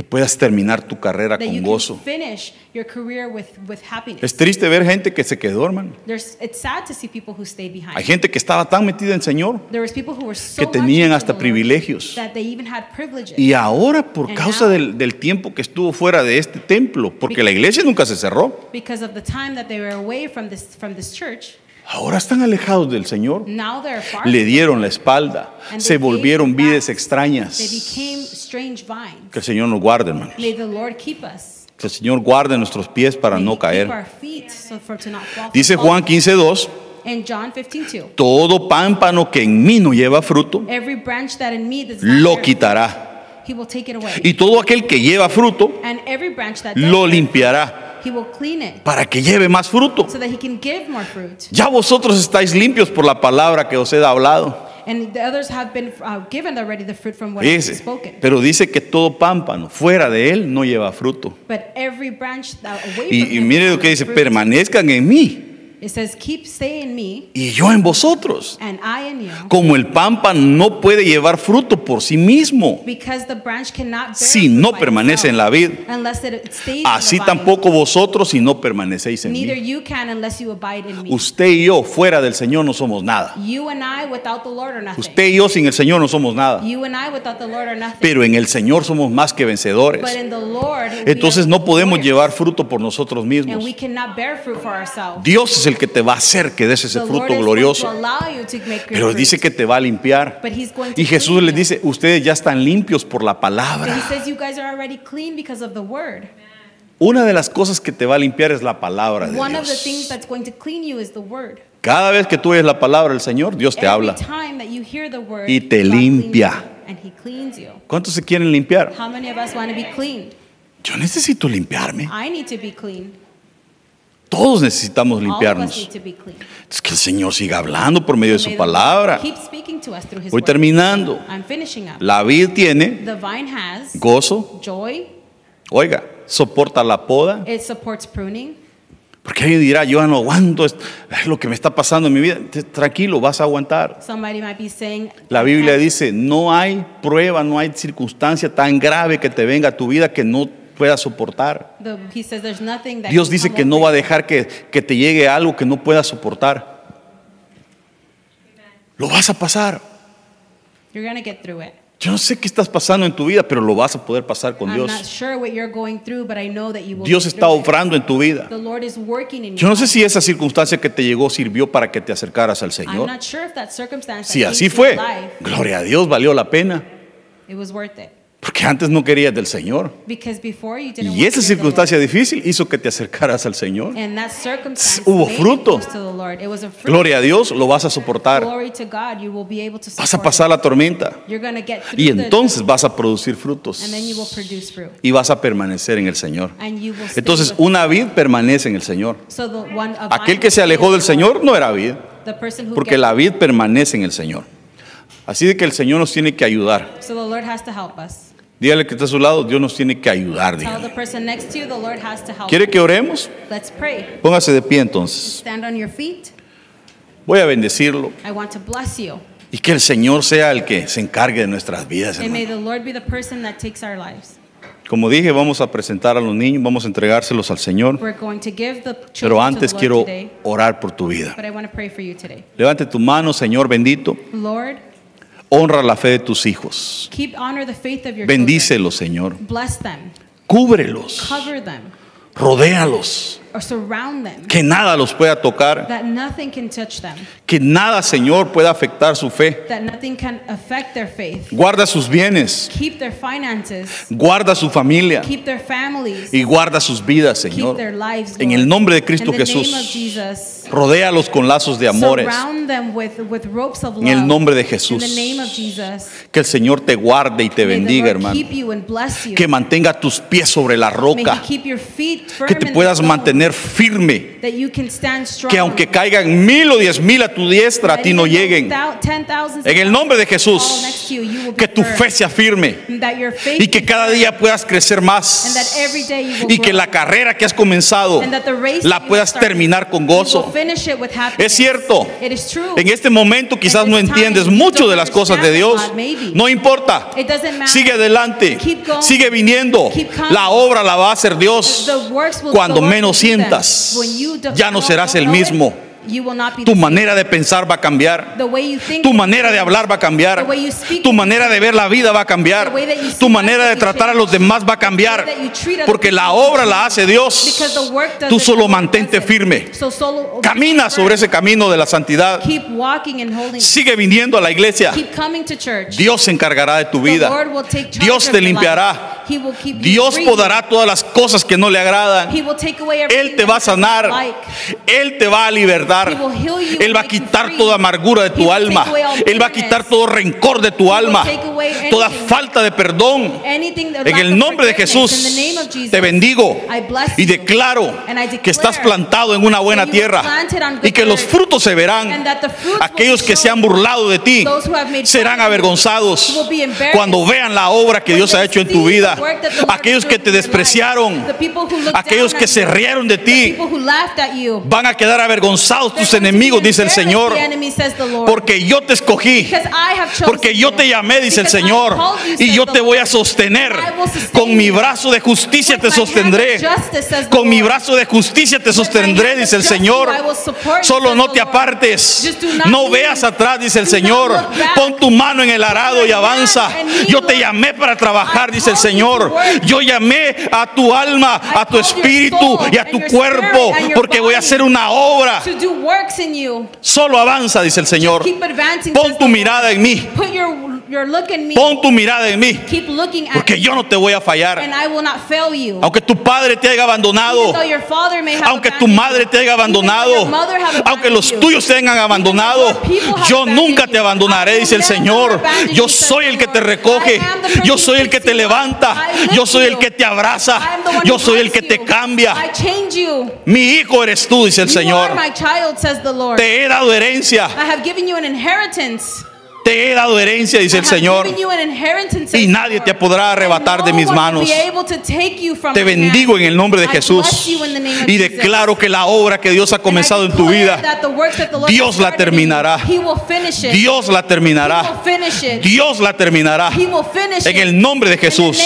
Speaker 1: Que puedas terminar tu carrera
Speaker 2: That
Speaker 1: con
Speaker 2: you
Speaker 1: gozo.
Speaker 2: can finish your career with, with happiness.
Speaker 1: Es triste ver gente que se quedó, hermano.
Speaker 2: There's, it's sad to see people who stayed behind.
Speaker 1: Hay gente que estaba tan metida en Señor
Speaker 2: There was people who were so
Speaker 1: que tenían hasta
Speaker 2: Lord
Speaker 1: privilegios.
Speaker 2: that they even had privileges.
Speaker 1: Y ahora por
Speaker 2: And
Speaker 1: causa
Speaker 2: now-
Speaker 1: del, del tiempo que estuvo fuera de este templo, porque la iglesia nunca se cerró,
Speaker 2: Because of the time that they were away from this, from this church,
Speaker 1: ahora están alejados del Señor. Le dieron la espalda, se volvieron vides extrañas. Que el Señor nos guarde, hermano.
Speaker 2: May the Lord keep us.
Speaker 1: Que el Señor guarde nuestros pies para no caer. Dice Juan
Speaker 2: falling.
Speaker 1: 15:2,
Speaker 2: In John 15:2,
Speaker 1: todo pámpano que en mí no lleva fruto, lo quitará. Y todo aquel que lleva fruto, lo limpiará
Speaker 2: he will clean it
Speaker 1: para que lleve más fruto.
Speaker 2: so that he can give more fruit.
Speaker 1: Ya vosotros estáis limpios por la palabra que os he hablado.
Speaker 2: And the others have been given already the fruit from what I have
Speaker 1: Fíjese,
Speaker 2: spoken.
Speaker 1: pero dice que todo pámpano fuera de él no lleva fruto.
Speaker 2: But every branch that away from
Speaker 1: Y, mire lo que dice,
Speaker 2: fruit.
Speaker 1: permanezcan en mí
Speaker 2: It says, Keep stay in me,
Speaker 1: y yo en vosotros.
Speaker 2: and I in you.
Speaker 1: Como el pampa no puede llevar fruto por sí mismo
Speaker 2: Because the branch cannot bear
Speaker 1: si
Speaker 2: fruit
Speaker 1: no
Speaker 2: by
Speaker 1: permanece en
Speaker 2: itself
Speaker 1: la vid,
Speaker 2: unless it stays
Speaker 1: así
Speaker 2: in the vine.
Speaker 1: tampoco vosotros si no permanecéis en
Speaker 2: Neither
Speaker 1: mí.
Speaker 2: you can unless you abide in me.
Speaker 1: Usted y yo fuera del Señor no somos nada.
Speaker 2: You and I without the Lord are nothing.
Speaker 1: Usted y yo sin el Señor no somos nada.
Speaker 2: You and I without the Lord are nothing.
Speaker 1: Pero en el Señor somos más que vencedores.
Speaker 2: but in the Lord, we
Speaker 1: Entonces
Speaker 2: are
Speaker 1: no podemos llevar fruto por nosotros
Speaker 2: And
Speaker 1: mismos.
Speaker 2: we cannot bear fruit for ourselves.
Speaker 1: Dios es el que te va a hacer que des ese fruto glorioso. Pero dice que te va a limpiar. Y Jesús les dice, ustedes ya están limpios por la palabra. Una de las cosas que te va a limpiar es la palabra de Dios. Cada vez que tú oyes la palabra del Señor, Dios te habla. Y te limpia. ¿Cuántos se quieren limpiar? Yo necesito limpiarme.
Speaker 2: I need to be clean.
Speaker 1: Todos necesitamos limpiarnos. que el Señor siga hablando por medio de su palabra. Voy terminando. La vid tiene gozo. Oiga, soporta la poda.
Speaker 2: It supports pruning.
Speaker 1: Porque alguien dirá, yo no aguanto es lo que me está pasando en mi vida. Tranquilo, vas a aguantar.
Speaker 2: Saying,
Speaker 1: La
Speaker 2: "I
Speaker 1: Biblia dice, no hay prueba, no hay circunstancia tan grave que te venga a tu vida que no puedas soportar.
Speaker 2: The- he says there's nothing that
Speaker 1: Dios dice que no va a dejar que, que te llegue algo que no puedas soportar. Lo vas a pasar.
Speaker 2: You're going to get through it.
Speaker 1: Yo no sé qué estás pasando en tu vida, pero lo vas a poder pasar con Dios. Dios está obrando en tu vida.
Speaker 2: The Lord is working in
Speaker 1: Yo
Speaker 2: you.
Speaker 1: no sé si esa circunstancia que te llegó sirvió para que te acercaras al Señor. Si así fue, gloria a Dios, valió la pena. Porque antes no querías del Señor.
Speaker 2: Because before you didn't
Speaker 1: Y esa circunstancia difícil hizo que te acercaras al Señor. Hubo fruto. Gloria a Dios, lo vas a soportar. Vas a pasar la tormenta. Y entonces vas a producir frutos.
Speaker 2: and then you will produce fruit.
Speaker 1: Y vas a permanecer en el Señor.
Speaker 2: And you will stay
Speaker 1: Entonces, una vid permanece en el Señor. Aquel que se alejó del Señor
Speaker 2: Lord.
Speaker 1: no era vid. Porque la vid permanece en el Señor. Así de que el Señor nos tiene que ayudar. Dígale que está a su lado, Dios nos tiene que ayudar. Dígale. ¿Quiere que oremos? Póngase de pie entonces. Voy a bendecirlo.
Speaker 2: I want to bless you.
Speaker 1: Y que el Señor sea el que se encargue de nuestras vidas.
Speaker 2: And may
Speaker 1: hermano.
Speaker 2: the Lord be the person that takes our lives.
Speaker 1: Como dije, vamos a presentar a los niños, vamos a entregárselos al Señor. Pero antes quiero orar por tu vida.
Speaker 2: but I want to pray for you today.
Speaker 1: Levante tu mano, Señor bendito.
Speaker 2: Lord,
Speaker 1: Honra la fe de tus hijos.
Speaker 2: keep honor the faith of your.
Speaker 1: Bendícelos, Señor.
Speaker 2: Bless them.
Speaker 1: Cúbrelos.
Speaker 2: Cover them.
Speaker 1: Rodéalos.
Speaker 2: Or surround them.
Speaker 1: Que nada los pueda tocar.
Speaker 2: That nothing can touch them.
Speaker 1: Que nada, Señor, pueda afectar su fe.
Speaker 2: That nothing can affect their faith.
Speaker 1: Guarda sus bienes.
Speaker 2: Keep their finances.
Speaker 1: Guarda su familia. Y guarda sus vidas, Señor.
Speaker 2: their lives.
Speaker 1: En el nombre de Cristo
Speaker 2: In the name of
Speaker 1: Jesús.
Speaker 2: Jesus.
Speaker 1: Rodéalos con lazos de amores.
Speaker 2: Surround them with, with ropes of love.
Speaker 1: En el nombre de
Speaker 2: In
Speaker 1: Jesús.
Speaker 2: the name of Jesus.
Speaker 1: Que el Señor te guarde y te bendiga, hermano. Que mantenga tus pies sobre la roca. Que te puedas
Speaker 2: stone,
Speaker 1: mantener firme.
Speaker 2: That you can stand strong.
Speaker 1: Que aunque caigan mil o diez mil a tu diestra, a ti no lleguen.
Speaker 2: thou- 10,000
Speaker 1: En el nombre de Jesús. Que tu fe sea firme. Y que cada día puedas crecer más. Y que la carrera que has comenzado la puedas terminar con gozo. Es cierto. En este momento quizás no entiendes mucho de las cosas de Dios. No importa. Sigue adelante. Sigue viniendo. La obra la va a hacer Dios. Cuando menos sientas, ya no serás el mismo.
Speaker 2: You will not be
Speaker 1: Tu manera de pensar va a cambiar.
Speaker 2: The way you think
Speaker 1: Tu manera de hablar va a cambiar. Tu manera de ver la vida va a cambiar. Tu manera de tratar a los demás va a cambiar. Porque la obra la hace Dios. Tú solo mantente firme. Camina sobre ese camino de la santidad.
Speaker 2: Keep walking and holding.
Speaker 1: Sigue viniendo a la iglesia.
Speaker 2: Keep coming to church.
Speaker 1: Dios se encargará de tu vida.
Speaker 2: Lord will take charge
Speaker 1: Dios te limpiará. Dios podará todas las cosas que no le agradan. Él te va a sanar. Él te va a libertar. Él va a quitar toda amargura de tu alma. Él va a quitar todo rencor de tu alma. Toda falta de perdón. En el nombre de Jesús te bendigo y declaro que estás plantado en una buena tierra y que los frutos se verán. Aquellos que se han burlado de ti serán avergonzados cuando vean la obra que Dios ha hecho en tu vida. Aquellos que te despreciaron, aquellos que se rieron de ti, van a quedar avergonzados tus enemigos, dice el Señor, porque yo te escogí. Porque yo te llamé, dice el Señor, y yo te voy a sostener. Con mi brazo de justicia te sostendré. Con mi brazo de justicia te sostendré, dice el Señor. Solo no te apartes. No veas atrás, dice el Señor. Pon tu mano en el arado y avanza. Yo te llamé para trabajar, dice el
Speaker 2: you
Speaker 1: Señor. Yo llamé a tu alma, a tu espíritu y a tu cuerpo, porque voy a hacer una obra. Solo avanza, dice el Señor. Pon tu mirada en mí.
Speaker 2: Put your, your look in me.
Speaker 1: Pon tu mirada en mí.
Speaker 2: Keep looking at
Speaker 1: Porque
Speaker 2: me.
Speaker 1: yo no te voy a fallar.
Speaker 2: And I will not fail you.
Speaker 1: Aunque tu padre te haya abandonado,
Speaker 2: your father may have
Speaker 1: aunque tu madre te haya abandonado,
Speaker 2: your mother have abandoned
Speaker 1: aunque los tuyos te hayan abandonado, yo nunca
Speaker 2: you.
Speaker 1: te abandonaré, dice el
Speaker 2: never
Speaker 1: Señor.
Speaker 2: abandon
Speaker 1: Yo soy
Speaker 2: the
Speaker 1: el que te recoge, yo
Speaker 2: who
Speaker 1: soy el que te levanta, yo soy el
Speaker 2: you.
Speaker 1: que te abraza, yo
Speaker 2: who
Speaker 1: soy el que te cambia. Mi hijo eres tú, dice el
Speaker 2: You
Speaker 1: Señor.
Speaker 2: are my child, says the Lord.
Speaker 1: Te he dado herencia, Te he dado herencia, dice el Señor. Y nadie te podrá arrebatar de mis manos. Te bendigo en el nombre de Jesús y declaro que la obra que Dios ha comenzado en tu vida, Dios la terminará. Dios la terminará. Dios la terminará. En el nombre de Jesús.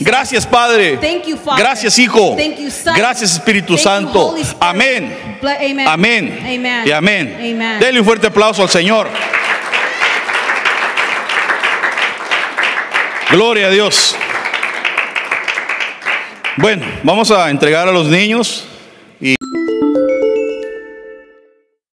Speaker 1: Gracias Padre.
Speaker 2: Thank you, Father.
Speaker 1: Gracias Hijo.
Speaker 2: Thank you, Son.
Speaker 1: Gracias Espíritu Santo. Amén. Amén. Y amén. Dele un fuerte aplauso al Señor. Gloria a Dios. Bueno, vamos a entregar a los niños.